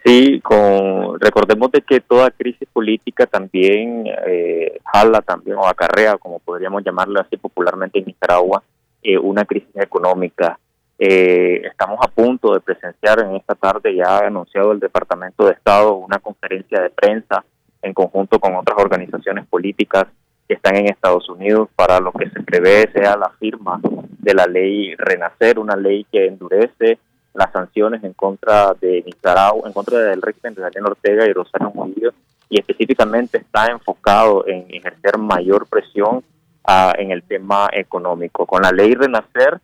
Sí, con, recordemos de que toda crisis política también eh, jala también o acarrea, como podríamos llamarlo así popularmente en Nicaragua, eh, una crisis económica. Eh, estamos a punto de presenciar en esta tarde, ya ha anunciado el Departamento de Estado, una conferencia de prensa en conjunto con otras organizaciones políticas están en Estados Unidos para lo que se prevé sea la firma de la ley Renacer, una ley que endurece las sanciones en contra de Nicaragua, en contra del régimen de Daniel Ortega y Rosario Murillo, y específicamente está enfocado en ejercer mayor presión ah, en el tema económico. Con la ley Renacer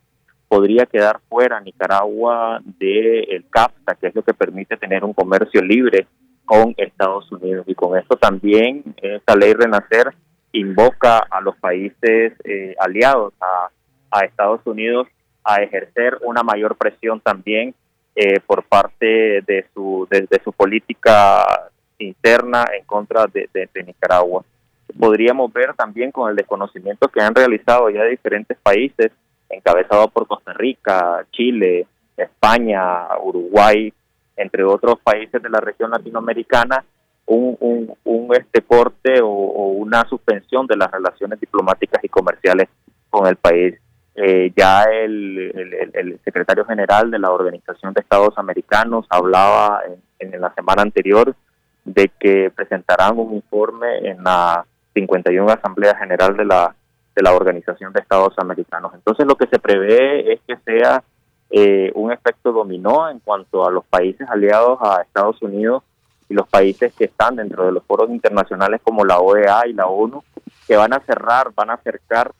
podría quedar fuera Nicaragua del el CAFTA, que es lo que permite tener un comercio libre con Estados Unidos. Y con esto también esta ley Renacer invoca a los países eh, aliados a, Estados Unidos a ejercer una mayor presión también eh, por parte de su, de, su política interna en contra de, Nicaragua. Podríamos ver también con el desconocimiento que han realizado ya diferentes países, encabezados por Costa Rica, Chile, España, Uruguay, entre otros países de la región latinoamericana, un, este corte o, una suspensión de las relaciones diplomáticas y comerciales con el país. Eh, ya el, el, secretario general de la Organización de Estados Americanos hablaba en, en, la semana anterior de que presentarán un informe en la 51 Asamblea General de la, de la Organización de Estados Americanos. Entonces lo que se prevé es que sea eh, un efecto dominó en cuanto a los países aliados a Estados Unidos y los países que están dentro de los foros internacionales como la OEA y la ONU, que van a cerrar, van a acercar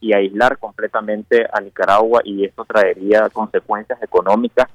y aislar completamente a Nicaragua y esto traería consecuencias económicas.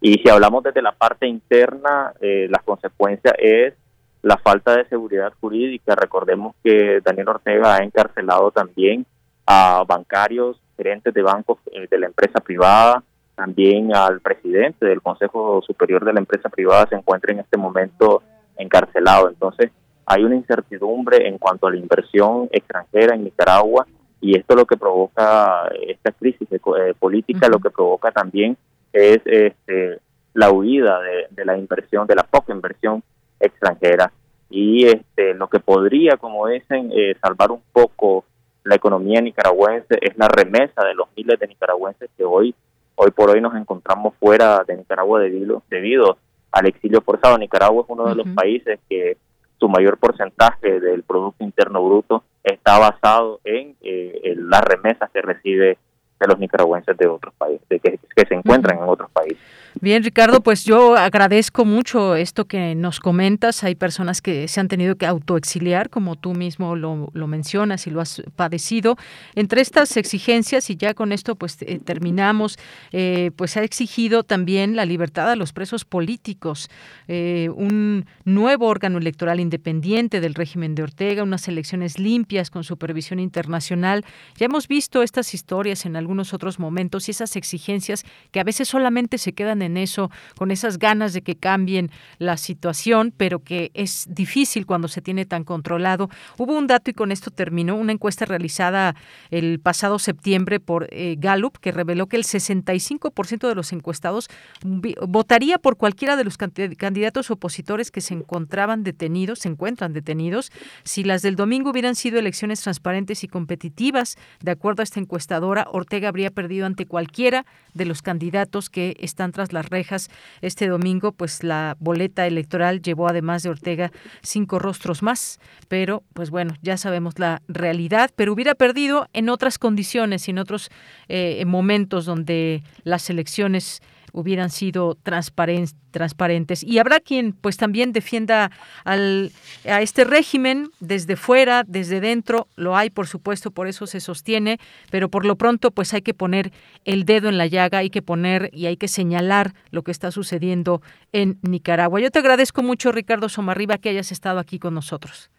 Y si hablamos desde la parte interna, eh, la consecuencia es la falta de seguridad jurídica. Recordemos que Daniel Ortega ha encarcelado también a bancarios, gerentes de bancos eh, de la empresa privada, también al presidente del Consejo Superior de la empresa privada se encuentra en este momento encarcelado. Entonces, hay una incertidumbre en cuanto a la inversión extranjera en Nicaragua y esto lo que provoca esta crisis de, eh, política, lo que provoca también es este, la huida de, la inversión, de la poca inversión extranjera y este, lo que podría, como dicen, eh, salvar un poco la economía nicaragüense es la remesa de los miles de nicaragüenses que hoy Hoy por hoy nos encontramos fuera de Nicaragua debido, debido al exilio forzado. Nicaragua es uno de los países que su mayor porcentaje del Producto Interno Bruto está basado en, eh, en las remesas que recibe de los nicaragüenses de otros países, de que, se encuentran en otros países. Bien, Ricardo, pues yo agradezco mucho esto que nos comentas. Hay personas que se han tenido que autoexiliar, como tú mismo lo, mencionas y lo has padecido. Entre estas exigencias, y ya con esto pues eh, terminamos, eh, pues ha exigido también la libertad a los presos políticos, eh, un nuevo órgano electoral independiente del régimen de Ortega, unas elecciones limpias con supervisión internacional. Ya hemos visto estas historias en algunos otros momentos y esas exigencias que a veces solamente se quedan en eso, con esas ganas de que cambien la situación, pero que es difícil cuando se tiene tan controlado. Hubo un dato y con esto terminó, una encuesta realizada el pasado septiembre por eh, Gallup que reveló que el 65% de los encuestados votaría por cualquiera de los candidatos opositores que se encontraban detenidos, se encuentran detenidos, si las del domingo hubieran sido elecciones transparentes y competitivas, de acuerdo a esta encuestadora, Ortega habría perdido ante cualquiera de los candidatos que están tras las rejas este domingo, pues la boleta electoral llevó además de Ortega cinco rostros más, pero pues bueno, ya sabemos la realidad, pero hubiera perdido en otras condiciones y en otros eh, momentos donde las elecciones hubieran sido transparentes. Y habrá quien pues también defienda al, a este régimen desde fuera, desde dentro, lo hay por supuesto, por eso se sostiene, pero por lo pronto pues hay que poner el dedo en la llaga, hay que poner y hay que señalar lo que está sucediendo en Nicaragua. Yo te agradezco mucho, Ricardo Somarriba, que hayas estado aquí con nosotros.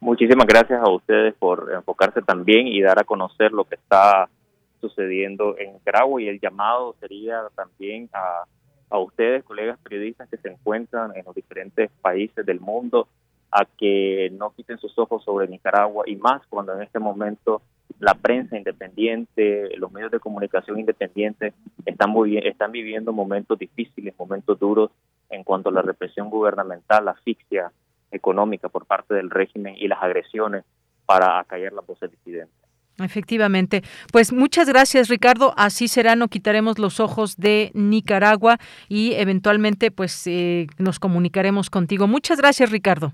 Muchísimas gracias a ustedes por enfocarse también y dar a conocer lo que está sucediendo en Nicaragua y el llamado sería también a, a ustedes, colegas periodistas que se encuentran en los diferentes países del mundo, a que no quiten sus ojos sobre Nicaragua y más cuando en este momento la prensa independiente, los medios de comunicación independientes están, están viviendo momentos difíciles, momentos duros en cuanto a la represión gubernamental, la asfixia económica por parte del régimen y las agresiones para acallar las voces disidentes. Efectivamente. Pues muchas gracias, Ricardo. Así será, no quitaremos los ojos de Nicaragua y eventualmente pues eh, nos comunicaremos contigo. Muchas gracias, Ricardo.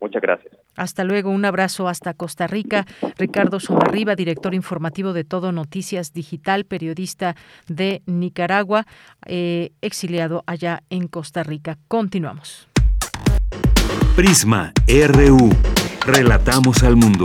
Muchas gracias. Hasta luego, un abrazo hasta Costa Rica. Ricardo Somarriba, director informativo de Todo Noticias Digital, periodista de Nicaragua, eh, exiliado allá en Costa Rica. Continuamos. Prisma RU. Relatamos al mundo.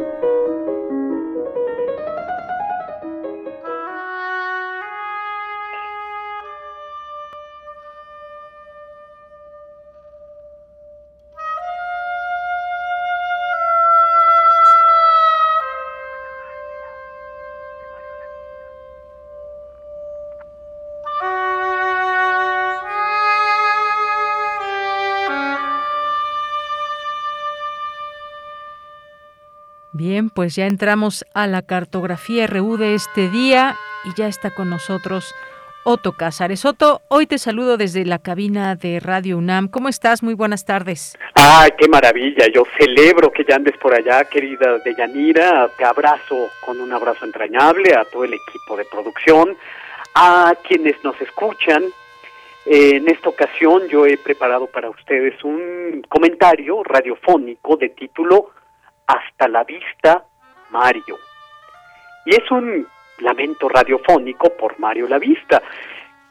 Pues ya entramos a la cartografía RU de este día y ya está con nosotros Otto Cázares. Otto, hoy te saludo desde la cabina de Radio UNAM. ¿Cómo estás? Muy buenas tardes. ¡Ay, qué maravilla! Yo celebro que ya andes por allá, querida Deyanira. Te abrazo con un abrazo entrañable a todo el equipo de producción, a quienes nos escuchan. En esta ocasión yo he preparado para ustedes un comentario radiofónico de título hasta la vista, Mario. Y es un lamento radiofónico por Mario La Vista.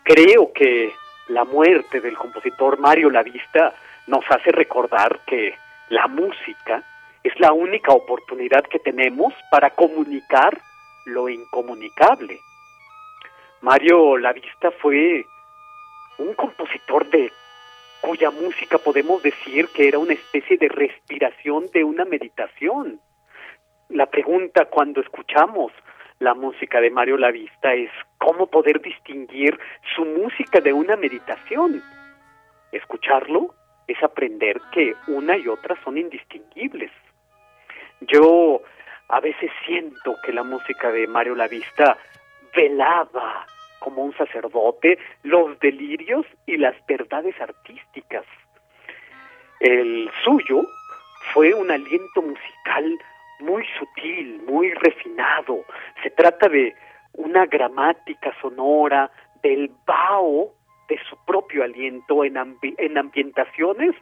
Creo que la muerte del compositor Mario La Vista nos hace recordar que la música es la única oportunidad que tenemos para comunicar lo incomunicable. Mario La Vista fue un compositor de cuya música podemos decir que era una especie de respiración de una meditación. La pregunta cuando escuchamos la música de Mario Lavista es cómo poder distinguir su música de una meditación. Escucharlo es aprender que una y otra son indistinguibles. Yo a veces siento que la música de Mario Lavista velaba como un sacerdote los delirios y las verdades artísticas. El suyo fue un aliento musical muy sutil, muy refinado. Se trata de una gramática sonora, del vaho de su propio aliento en, en ambientaciones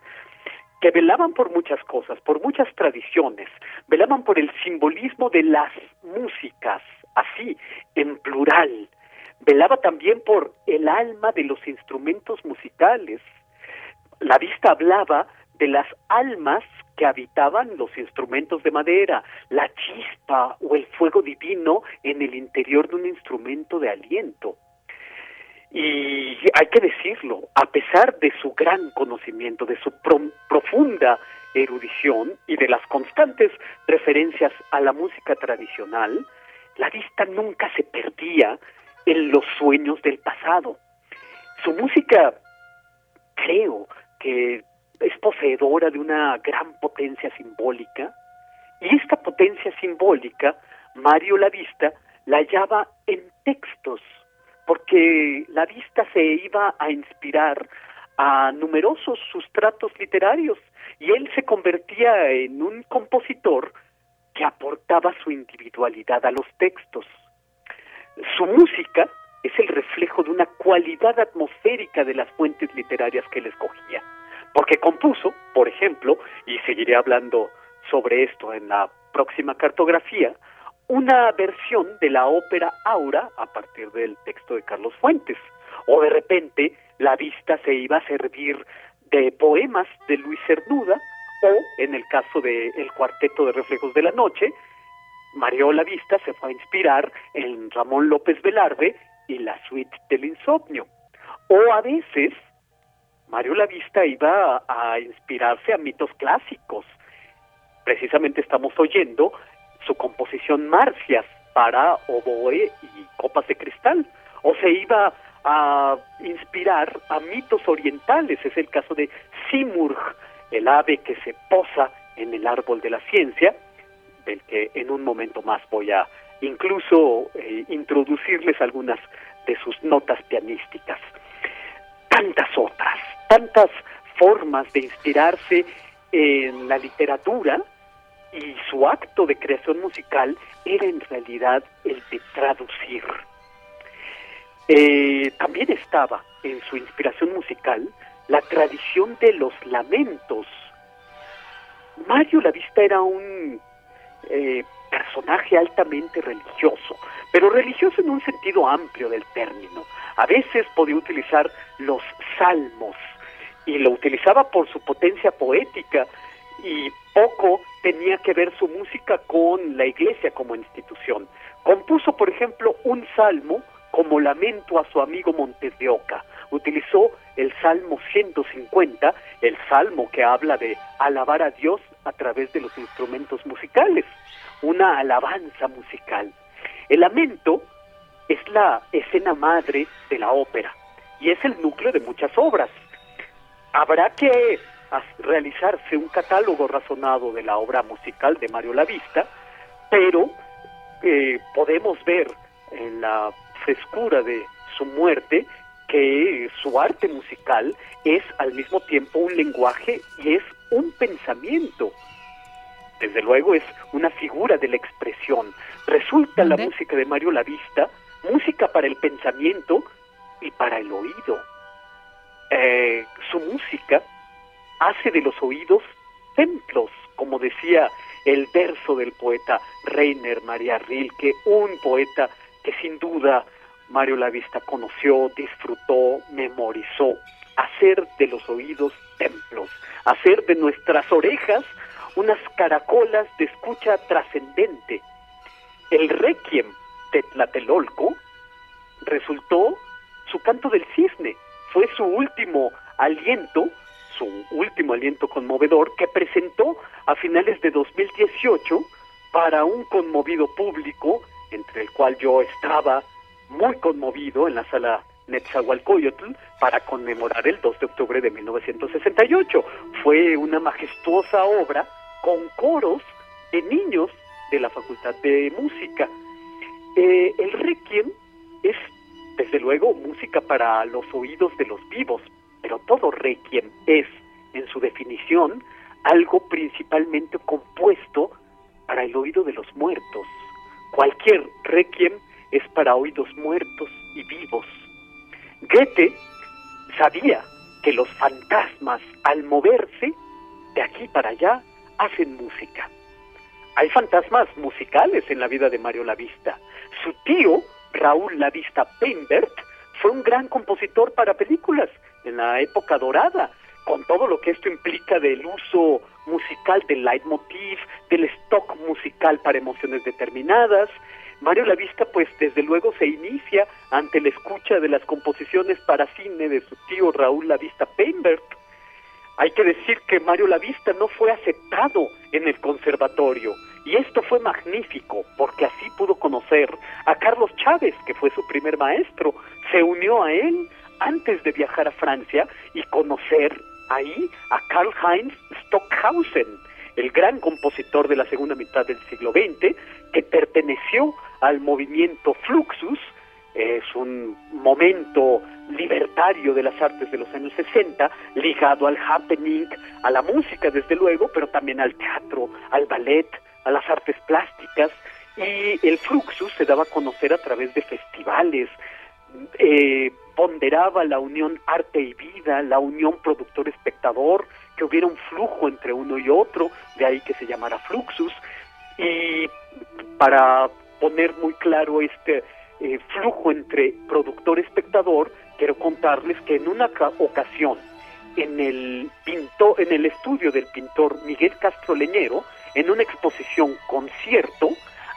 que velaban por muchas cosas, por muchas tradiciones, velaban por el simbolismo de las músicas, así, en plural, velaba también por el alma de los instrumentos musicales. La vista hablaba de las almas que habitaban los instrumentos de madera, la chispa o el fuego divino en el interior de un instrumento de aliento. Y hay que decirlo, a pesar de su gran conocimiento, de su profunda erudición y de las constantes referencias a la música tradicional, la vista nunca se perdía en los sueños del pasado. Su música creo que es poseedora de una gran potencia simbólica y esta potencia simbólica Mario La Vista la hallaba en textos porque La Vista se iba a inspirar a numerosos sustratos literarios y él se convertía en un compositor que aportaba su individualidad a los textos. Su música es el reflejo de una cualidad atmosférica de las fuentes literarias que él escogía. porque compuso, por ejemplo, y seguiré hablando sobre esto en la próxima cartografía, una versión de la ópera Aura a partir del texto de Carlos Fuentes. O de repente la vista se iba a servir de poemas de Luis Cernuda, o en el caso del el cuarteto de reflejos de la noche, Mario La Vista se fue a inspirar en Ramón López Velarde y la suite del insomnio. O a veces Mario La Vista iba a inspirarse a mitos clásicos. Precisamente estamos oyendo su composición Marcias para oboe y copas de cristal. O se iba a inspirar a mitos orientales. Es el caso de Simurg, el ave que se posa en el árbol de la ciencia, del que en un momento más voy a incluso eh, introducirles algunas de sus notas pianísticas. Tantas otras, tantas formas de inspirarse en la literatura y su acto de creación musical era en realidad el de traducir. Eh, también estaba en su inspiración musical la tradición de los lamentos. Mario Lavista era un eh, personaje altamente religioso, pero religioso en un sentido amplio del término. A veces podía utilizar los salmos y lo utilizaba por su potencia poética y poco tenía que ver su música con la iglesia como institución. Compuso, por ejemplo, un salmo como lamento a su amigo Montes de Oca. Utilizó el Salmo 150, el salmo que habla de alabar a Dios a través de los instrumentos musicales, una alabanza musical. El lamento es la escena madre de la ópera y es el núcleo de muchas obras. Habrá que realizarse un catálogo razonado de la obra musical de Mario Lavista, pero eh, podemos ver en la frescura de su muerte que su arte musical es al mismo tiempo un lenguaje y es un pensamiento. Desde luego es una figura de la expresión. Resulta la música de Mario Lavista música para el pensamiento y para el oído. Eh, su música hace de los oídos templos, como decía el verso del poeta Reiner María Rilke, un poeta que sin duda Mario Lavista conoció, disfrutó, memorizó, hacer de los oídos templos, hacer de nuestras orejas unas caracolas de escucha trascendente. El requiem de Tlatelolco resultó su canto del cisne, fue su último aliento, su último aliento conmovedor que presentó a finales de 2018 para un conmovido público, entre el cual yo estaba muy conmovido en la sala Netzahualcoyotl para conmemorar el 2 de octubre de 1968. Fue una majestuosa obra con coros de niños de la Facultad de Música. Eh, el Requiem es, desde luego, música para los oídos de los vivos, pero todo Requiem es, en su definición, algo principalmente compuesto para el oído de los muertos. Cualquier Requiem es para oídos muertos y vivos. Goethe sabía que los fantasmas al moverse de aquí para allá hacen música. Hay fantasmas musicales en la vida de Mario Lavista. Su tío, Raúl Lavista Peinbert, fue un gran compositor para películas en la época dorada, con todo lo que esto implica del uso musical del leitmotiv, del stock musical para emociones determinadas, Mario Lavista, pues desde luego se inicia ante la escucha de las composiciones para cine de su tío Raúl Lavista Peinbert. Hay que decir que Mario Lavista no fue aceptado en el conservatorio y esto fue magnífico porque así pudo conocer a Carlos Chávez, que fue su primer maestro. Se unió a él antes de viajar a Francia y conocer ahí a Karl Heinz Stockhausen, el gran compositor de la segunda mitad del siglo XX, que perteneció al movimiento Fluxus, es un momento libertario de las artes de los años 60, ligado al happening, a la música desde luego, pero también al teatro, al ballet, a las artes plásticas, y el Fluxus se daba a conocer a través de festivales, eh, ponderaba la unión arte y vida, la unión productor-espectador, que hubiera un flujo entre uno y otro, de ahí que se llamara Fluxus, y para poner muy claro este eh, flujo entre productor-espectador, quiero contarles que en una ocasión, en el, pintor, en el estudio del pintor Miguel Castro Leñero, en una exposición concierto,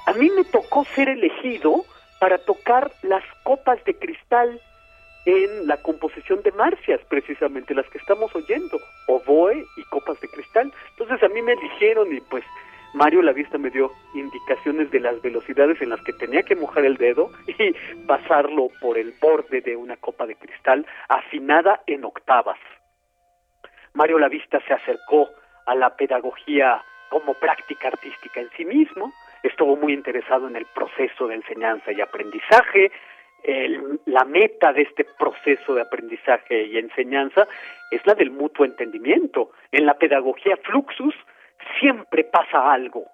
a mí me tocó ser elegido para tocar las copas de cristal en la composición de marcias, precisamente las que estamos oyendo, oboe y copas de cristal. Entonces a mí me eligieron y pues Mario La Vista me dio indicaciones de las velocidades en las que tenía que mojar el dedo y pasarlo por el borde de una copa de cristal afinada en octavas. Mario La Vista se acercó a la pedagogía como práctica artística en sí mismo, estuvo muy interesado en el proceso de enseñanza y aprendizaje, la meta de este proceso de aprendizaje y enseñanza es la del mutuo entendimiento. En la pedagogía Fluxus siempre pasa algo,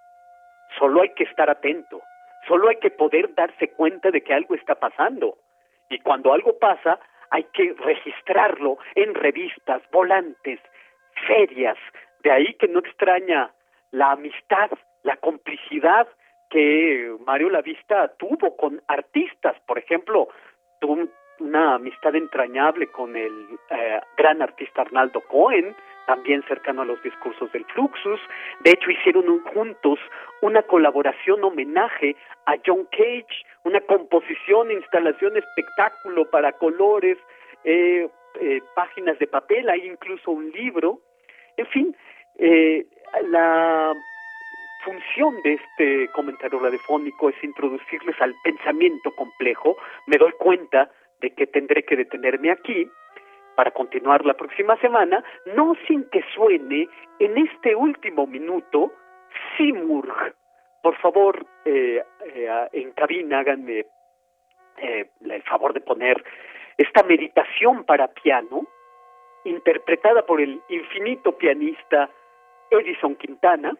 solo hay que estar atento, solo hay que poder darse cuenta de que algo está pasando. Y cuando algo pasa, hay que registrarlo en revistas, volantes, ferias. De ahí que no extraña la amistad, la complicidad que Mario Lavista tuvo con artistas, por ejemplo, tuvo una amistad entrañable con el eh, gran artista Arnaldo Cohen, también cercano a los discursos del Fluxus. De hecho, hicieron juntos una colaboración homenaje a John Cage, una composición, instalación, espectáculo para colores, eh, eh, páginas de papel, hay incluso un libro. En fin, la función de este comentario radiofónico es introducirles al pensamiento complejo. Me doy cuenta de que tendré que detenerme aquí para continuar la próxima semana, no sin que suene en este último minuto Simurg. Por favor, eh, eh, en cabina háganme eh, el favor de poner esta meditación para piano, interpretada por el infinito pianista Edison Quintana,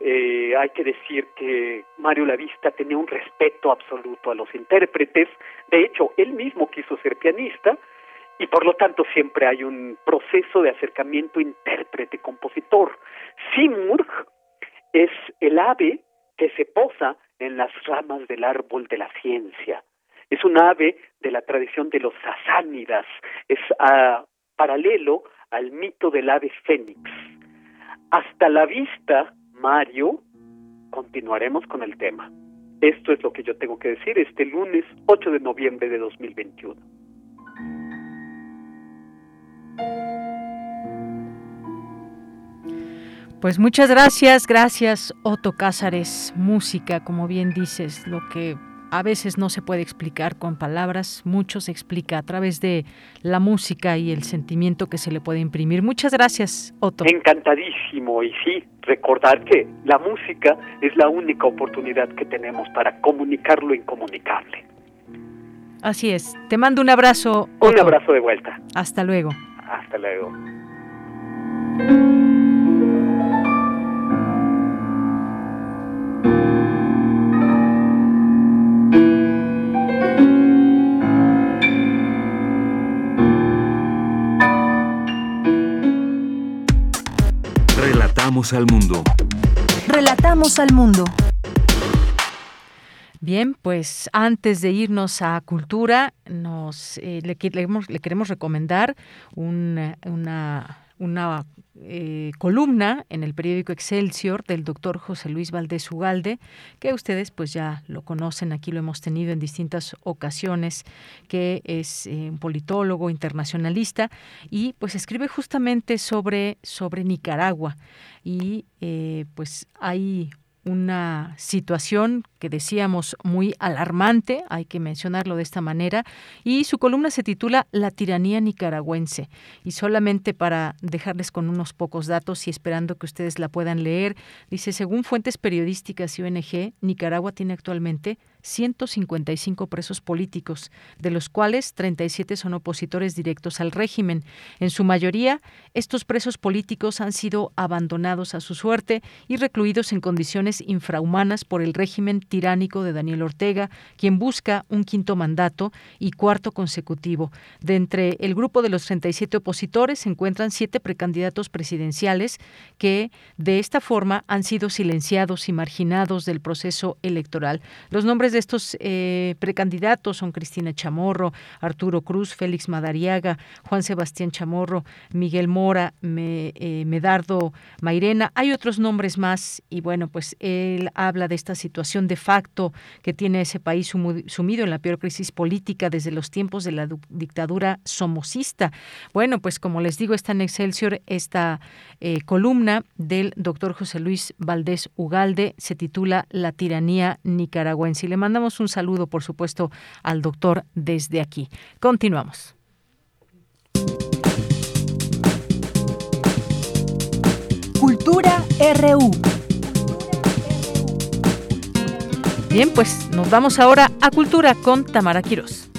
eh, hay que decir que Mario Lavista tenía un respeto absoluto a los intérpretes, de hecho, él mismo quiso ser pianista, y por lo tanto siempre hay un proceso de acercamiento intérprete-compositor. Simurg es el ave que se posa en las ramas del árbol de la ciencia. Es un ave de la tradición de los sasánidas, es ah, paralelo al mito del ave fénix. Hasta la vista Mario, continuaremos con el tema. Esto es lo que yo tengo que decir este lunes 8 de noviembre de 2021. Pues muchas gracias, gracias Otto Cázares, música, como bien dices, lo que a veces no se puede explicar con palabras, mucho se explica a través de la música y el sentimiento que se le puede imprimir. Muchas gracias, Otto. Encantadísimo, y sí, recordar que la música es la única oportunidad que tenemos para comunicar lo incomunicable. Así es. Te mando un abrazo. Un abrazo de vuelta. Hasta luego. Hasta luego. Al mundo. Relatamos al mundo. Bien, pues antes de irnos a cultura, nos eh, le, queremos, recomendar una, una eh, columna en el periódico Excelsior del doctor José Luis Valdés Ugalde, que ustedes pues ya lo conocen, aquí lo hemos tenido en distintas ocasiones, que es eh, un politólogo internacionalista y pues escribe justamente sobre, sobre Nicaragua. Y eh, pues hay una situación que decíamos muy alarmante, hay que mencionarlo de esta manera, y su columna se titula La tiranía nicaragüense. Y solamente para dejarles con unos pocos datos y esperando que ustedes la puedan leer, dice, según fuentes periodísticas y ONG, Nicaragua tiene actualmente 155 presos políticos, de los cuales 37 son opositores directos al régimen. En su mayoría, estos presos políticos han sido abandonados a su suerte y recluidos en condiciones infrahumanas por el régimen tiránico de Daniel Ortega, quien busca un quinto mandato y cuarto consecutivo. De entre el grupo de los 37 opositores se encuentran siete precandidatos presidenciales que de esta forma han sido silenciados y marginados del proceso electoral. Los nombres de estos eh, precandidatos son Cristina Chamorro, Arturo Cruz, Félix Madariaga, Juan Sebastián Chamorro, Miguel Mora, eh, Medardo Mairena. Hay otros nombres más y bueno, pues él habla de esta situación de facto que tiene ese país sumido en la peor crisis política desde los tiempos de la dictadura somocista. Bueno, pues como les digo, está en Excelsior esta eh, columna del doctor José Luis Valdés Ugalde, se titula La tiranía nicaragüense. Y le mandamos un saludo, por supuesto, al doctor desde aquí. Continuamos. Cultura RU. Bien, pues nos vamos ahora a Cultura con Tamara Quirós.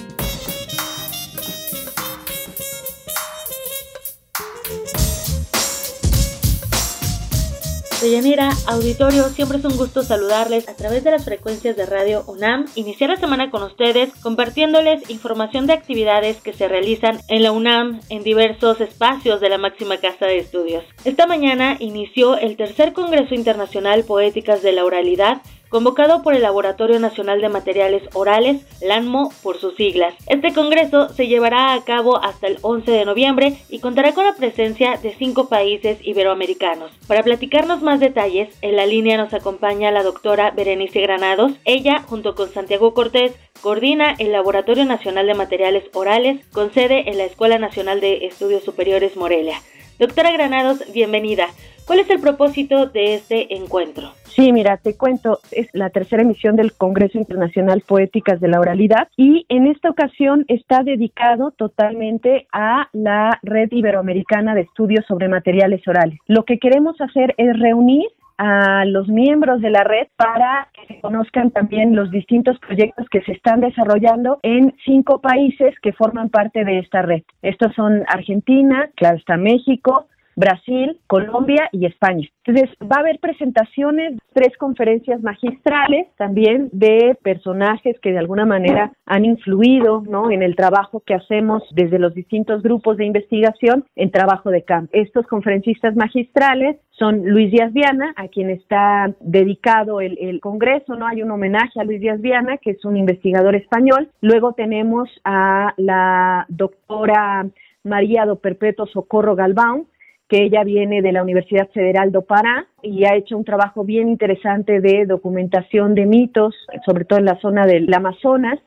Deyanira, auditorio, siempre es un gusto saludarles a través de las frecuencias de Radio UNAM, iniciar la semana con ustedes compartiéndoles información de actividades que se realizan en la UNAM en diversos espacios de la máxima casa de estudios. Esta mañana inició el tercer Congreso Internacional Poéticas de la Oralidad convocado por el Laboratorio Nacional de Materiales Orales, LANMO por sus siglas. Este congreso se llevará a cabo hasta el 11 de noviembre y contará con la presencia de cinco países iberoamericanos. Para platicarnos más detalles, en la línea nos acompaña la doctora Berenice Granados. Ella, junto con Santiago Cortés, coordina el Laboratorio Nacional de Materiales Orales con sede en la Escuela Nacional de Estudios Superiores Morelia. Doctora Granados, bienvenida. ¿Cuál es el propósito de este encuentro? Sí, mira, te cuento, es la tercera emisión del Congreso Internacional Poéticas de la Oralidad y en esta ocasión está dedicado totalmente a la Red Iberoamericana de Estudios sobre Materiales Orales. Lo que queremos hacer es reunir a los miembros de la red para que conozcan también los distintos proyectos que se están desarrollando en cinco países que forman parte de esta red. Estos son Argentina, claro está México, Brasil, Colombia y España. Entonces, va a haber presentaciones, tres conferencias magistrales también de personajes que de alguna manera han influido ¿no? en el trabajo que hacemos desde los distintos grupos de investigación en trabajo de campo. Estos conferencistas magistrales son Luis Díaz Viana, a quien está dedicado el, el, Congreso, ¿no? Hay un homenaje a Luis Díaz Viana, que es un investigador español. Luego tenemos a la doctora María do Perpetuo Socorro Galván, que ella viene de la Universidad Federal do Pará y ha hecho un trabajo bien interesante de documentación de mitos, sobre todo en la zona del Amazonas,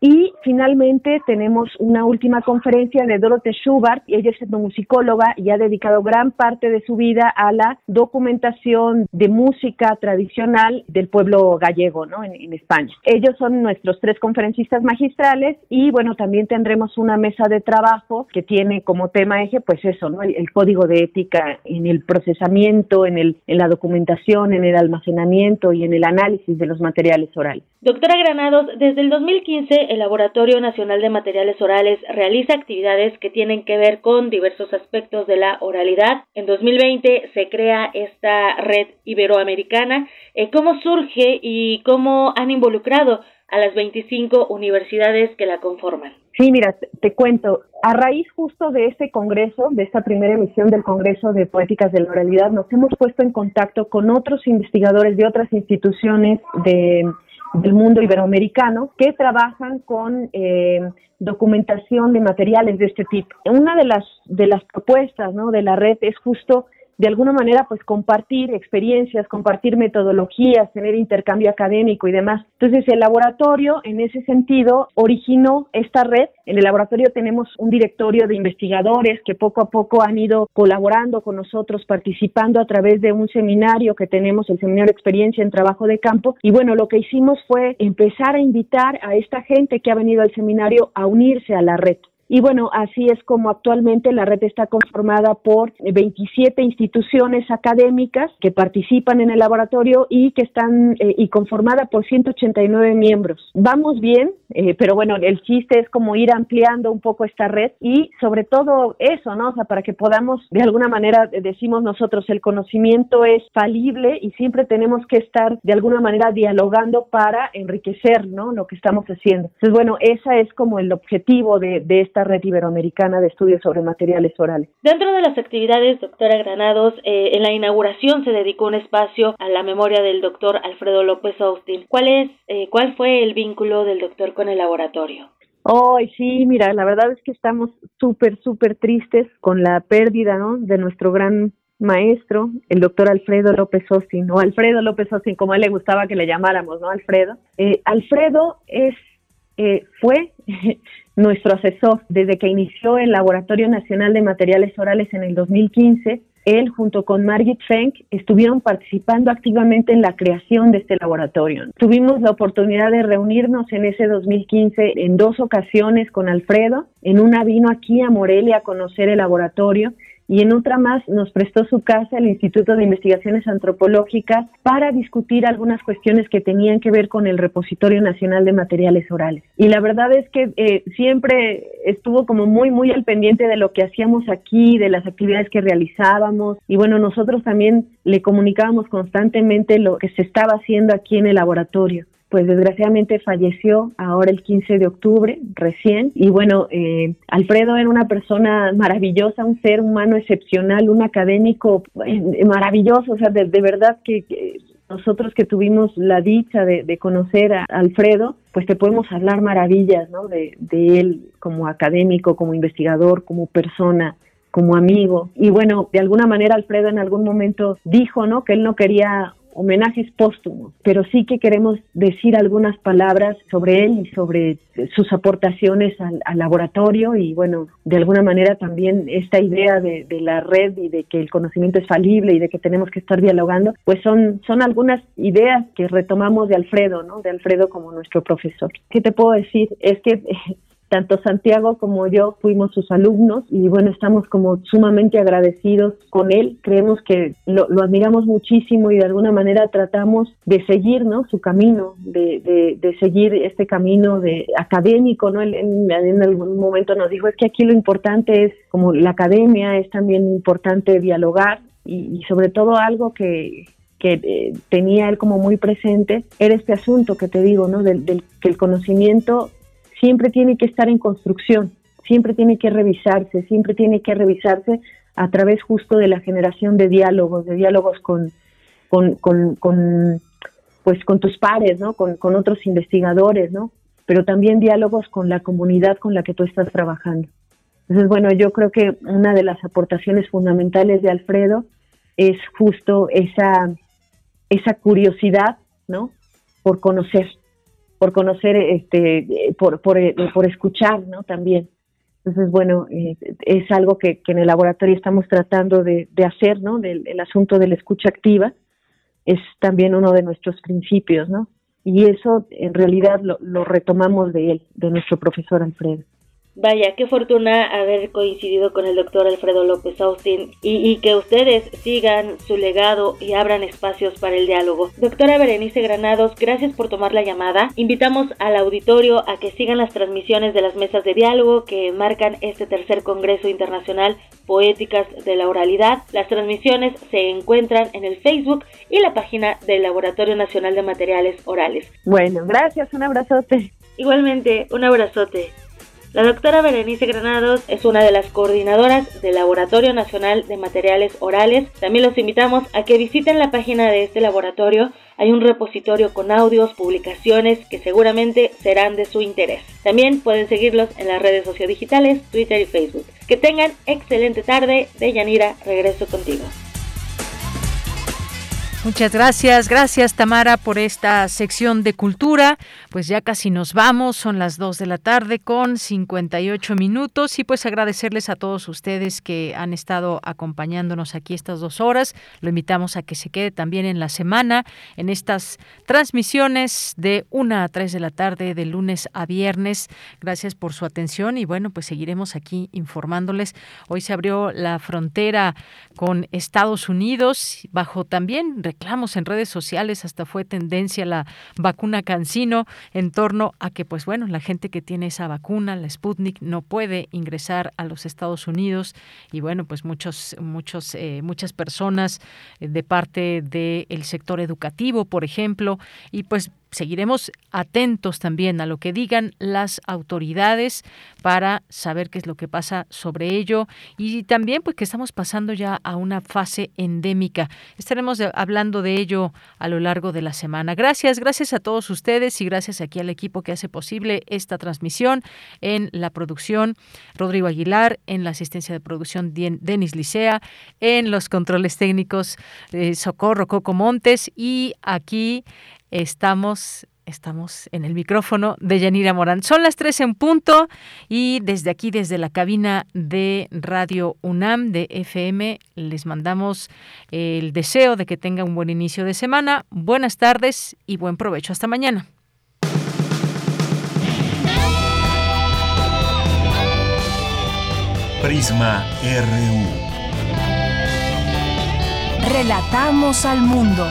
y finalmente tenemos una última conferencia de Dorothy Schubert, ella es etnomusicóloga y ha dedicado gran parte de su vida a la documentación de música tradicional del pueblo gallego ¿no? en, España. Ellos son nuestros tres conferencistas magistrales y bueno, también tendremos una mesa de trabajo que tiene como tema eje pues eso, ¿no? el, código de ética en el procesamiento, en, el, en la documentación, en el almacenamiento y en el análisis de los materiales orales. Doctora Granados, desde el 2015 el Laboratorio Nacional de Materiales Orales realiza actividades que tienen que ver con diversos aspectos de la oralidad. En 2020 se crea esta red iberoamericana. Eh, ¿Cómo surge y cómo han involucrado a las 25 universidades que la conforman? Sí, mira, te, cuento, a raíz justo de ese congreso, de esta primera emisión del Congreso de Poéticas de la Oralidad, nos hemos puesto en contacto con otros investigadores de otras instituciones de del mundo iberoamericano que trabajan con eh, documentación de materiales de este tipo. Una de las de las propuestas ¿no? de la red es justo de alguna manera pues compartir experiencias, compartir metodologías, tener intercambio académico y demás. Entonces el laboratorio en ese sentido originó esta red. En el laboratorio tenemos un directorio de investigadores que poco a poco han ido colaborando con nosotros, participando a través de un seminario que tenemos, el seminario experiencia en trabajo de campo. Y bueno, lo que hicimos fue empezar a invitar a esta gente que ha venido al seminario a unirse a la red. Y bueno, así es como actualmente la red está conformada por 27 instituciones académicas que participan en el laboratorio y que están eh, y conformada por 189 miembros. Vamos bien, eh, pero bueno, el chiste es como ir ampliando un poco esta red y sobre todo eso, ¿no? O sea, para que podamos de alguna manera decimos nosotros el conocimiento es falible y siempre tenemos que estar de alguna manera dialogando para enriquecer, ¿no? Lo que estamos haciendo. Entonces, bueno, esa es como el objetivo de, de esta red iberoamericana de estudios sobre materiales orales. Dentro de las actividades, doctora Granados, eh, en la inauguración se dedicó un espacio a la memoria del doctor Alfredo López Austin. ¿Cuál es, eh, cuál fue el vínculo del doctor con el laboratorio? Oh, sí, mira, la verdad es que estamos súper, súper tristes con la pérdida, ¿no? De nuestro gran maestro, el doctor Alfredo López Austin, o Alfredo López Austin, como a él le gustaba que le llamáramos, ¿no? Alfredo. Eh, Alfredo es, eh, fue nuestro asesor desde que inició el Laboratorio Nacional de Materiales Orales en el 2015. Él junto con Margit Fenk estuvieron participando activamente en la creación de este laboratorio. Tuvimos la oportunidad de reunirnos en ese 2015 en dos ocasiones con Alfredo. En una vino aquí a Morelia a conocer el laboratorio y en otra más nos prestó su casa el Instituto de Investigaciones Antropológicas para discutir algunas cuestiones que tenían que ver con el Repositorio Nacional de Materiales Orales. Y la verdad es que eh, siempre estuvo como muy, muy al pendiente de lo que hacíamos aquí, de las actividades que realizábamos. Y bueno, nosotros también le comunicábamos constantemente lo que se estaba haciendo aquí en el laboratorio pues desgraciadamente falleció ahora el 15 de octubre, recién. Y bueno, eh, Alfredo era una persona maravillosa, un ser humano excepcional, un académico eh, maravilloso, o sea, de, verdad que, nosotros que tuvimos la dicha de, conocer a Alfredo, pues te podemos hablar maravillas, ¿no? De, de él como académico, como investigador, como persona como amigo. Y bueno, de alguna manera Alfredo en algún momento dijo, ¿no? Que él no quería homenajes póstumos, pero sí que queremos decir algunas palabras sobre él y sobre sus aportaciones al, laboratorio y bueno, de alguna manera también esta idea de, la red y de que el conocimiento es falible y de que tenemos que estar dialogando, pues son, son algunas ideas que retomamos de Alfredo, ¿no? De Alfredo como nuestro profesor. ¿Qué te puedo decir? Es que tanto Santiago como yo fuimos sus alumnos y bueno, estamos como sumamente agradecidos con él. Creemos que lo, admiramos muchísimo y de alguna manera tratamos de seguir ¿no? su camino, de, de, seguir este camino de académico. ¿no? en, algún momento nos dijo, es que aquí lo importante es como la academia, es también importante dialogar y, sobre todo algo que, que eh, tenía él como muy presente era este asunto que te digo, ¿no? Del, del, que el conocimiento siempre tiene que estar en construcción, siempre tiene que revisarse, siempre tiene que revisarse a través justo de la generación de diálogos, de diálogos con, con, con, pues con tus pares, ¿no? Con, con, otros investigadores, ¿no? Pero también diálogos con la comunidad con la que tú estás trabajando. Entonces, bueno, yo creo que una de las aportaciones fundamentales de Alfredo es justo esa, esa curiosidad, ¿no? Por conocer, por conocer, este, por, por, por escuchar, ¿no? También. Entonces, bueno, eh, es algo que, que, en el laboratorio estamos tratando de, de hacer, ¿no? Del el asunto de la escucha activa es también uno de nuestros principios, ¿no? Y eso en realidad lo, lo retomamos de él, de nuestro profesor Alfredo. Vaya, qué fortuna haber coincidido con el doctor Alfredo López Austin y, que ustedes sigan su legado y abran espacios para el diálogo. Doctora Berenice Granados, gracias por tomar la llamada. Invitamos al auditorio a que sigan las transmisiones de las mesas de diálogo que marcan este tercer Congreso Internacional Poéticas de la Oralidad. Las transmisiones se encuentran en el Facebook y la página del Laboratorio Nacional de Materiales Orales. Bueno, gracias, un abrazote. Igualmente, un abrazote. La doctora Berenice Granados es una de las coordinadoras del Laboratorio Nacional de Materiales Orales. También los invitamos a que visiten la página de este laboratorio. Hay un repositorio con audios, publicaciones que seguramente serán de su interés. También pueden seguirlos en las redes sociodigitales, Twitter y Facebook. Que tengan excelente tarde. De Yanira, regreso contigo. Muchas gracias, gracias Tamara por esta sección de cultura. Pues ya casi nos vamos, son las 2 de la tarde con 58 minutos y pues agradecerles a todos ustedes que han estado acompañándonos aquí estas dos horas. Lo invitamos a que se quede también en la semana en estas transmisiones de 1 a 3 de la tarde de lunes a viernes. Gracias por su atención y bueno, pues seguiremos aquí informándoles. Hoy se abrió la frontera con Estados Unidos bajo también reclamos en redes sociales, hasta fue tendencia la vacuna Cancino en torno a que, pues bueno, la gente que tiene esa vacuna, la Sputnik, no puede ingresar a los Estados Unidos. Y bueno, pues muchos, muchos, eh, muchas personas eh, de parte del sector educativo, por ejemplo, y pues seguiremos atentos también a lo que digan las autoridades para saber qué es lo que pasa sobre ello y también pues que estamos pasando ya a una fase endémica. Estaremos hablando de ello a lo largo de la semana. Gracias, gracias a todos ustedes y gracias aquí al equipo que hace posible esta transmisión en la producción Rodrigo Aguilar, en la asistencia de producción Denis Licea, en los controles técnicos eh, Socorro Coco Montes y aquí Estamos estamos en el micrófono de Yanira Morán. Son las tres en punto y desde aquí, desde la cabina de Radio UNAM de FM, les mandamos el deseo de que tenga un buen inicio de semana, buenas tardes y buen provecho. Hasta mañana. Prisma RU. Relatamos al mundo.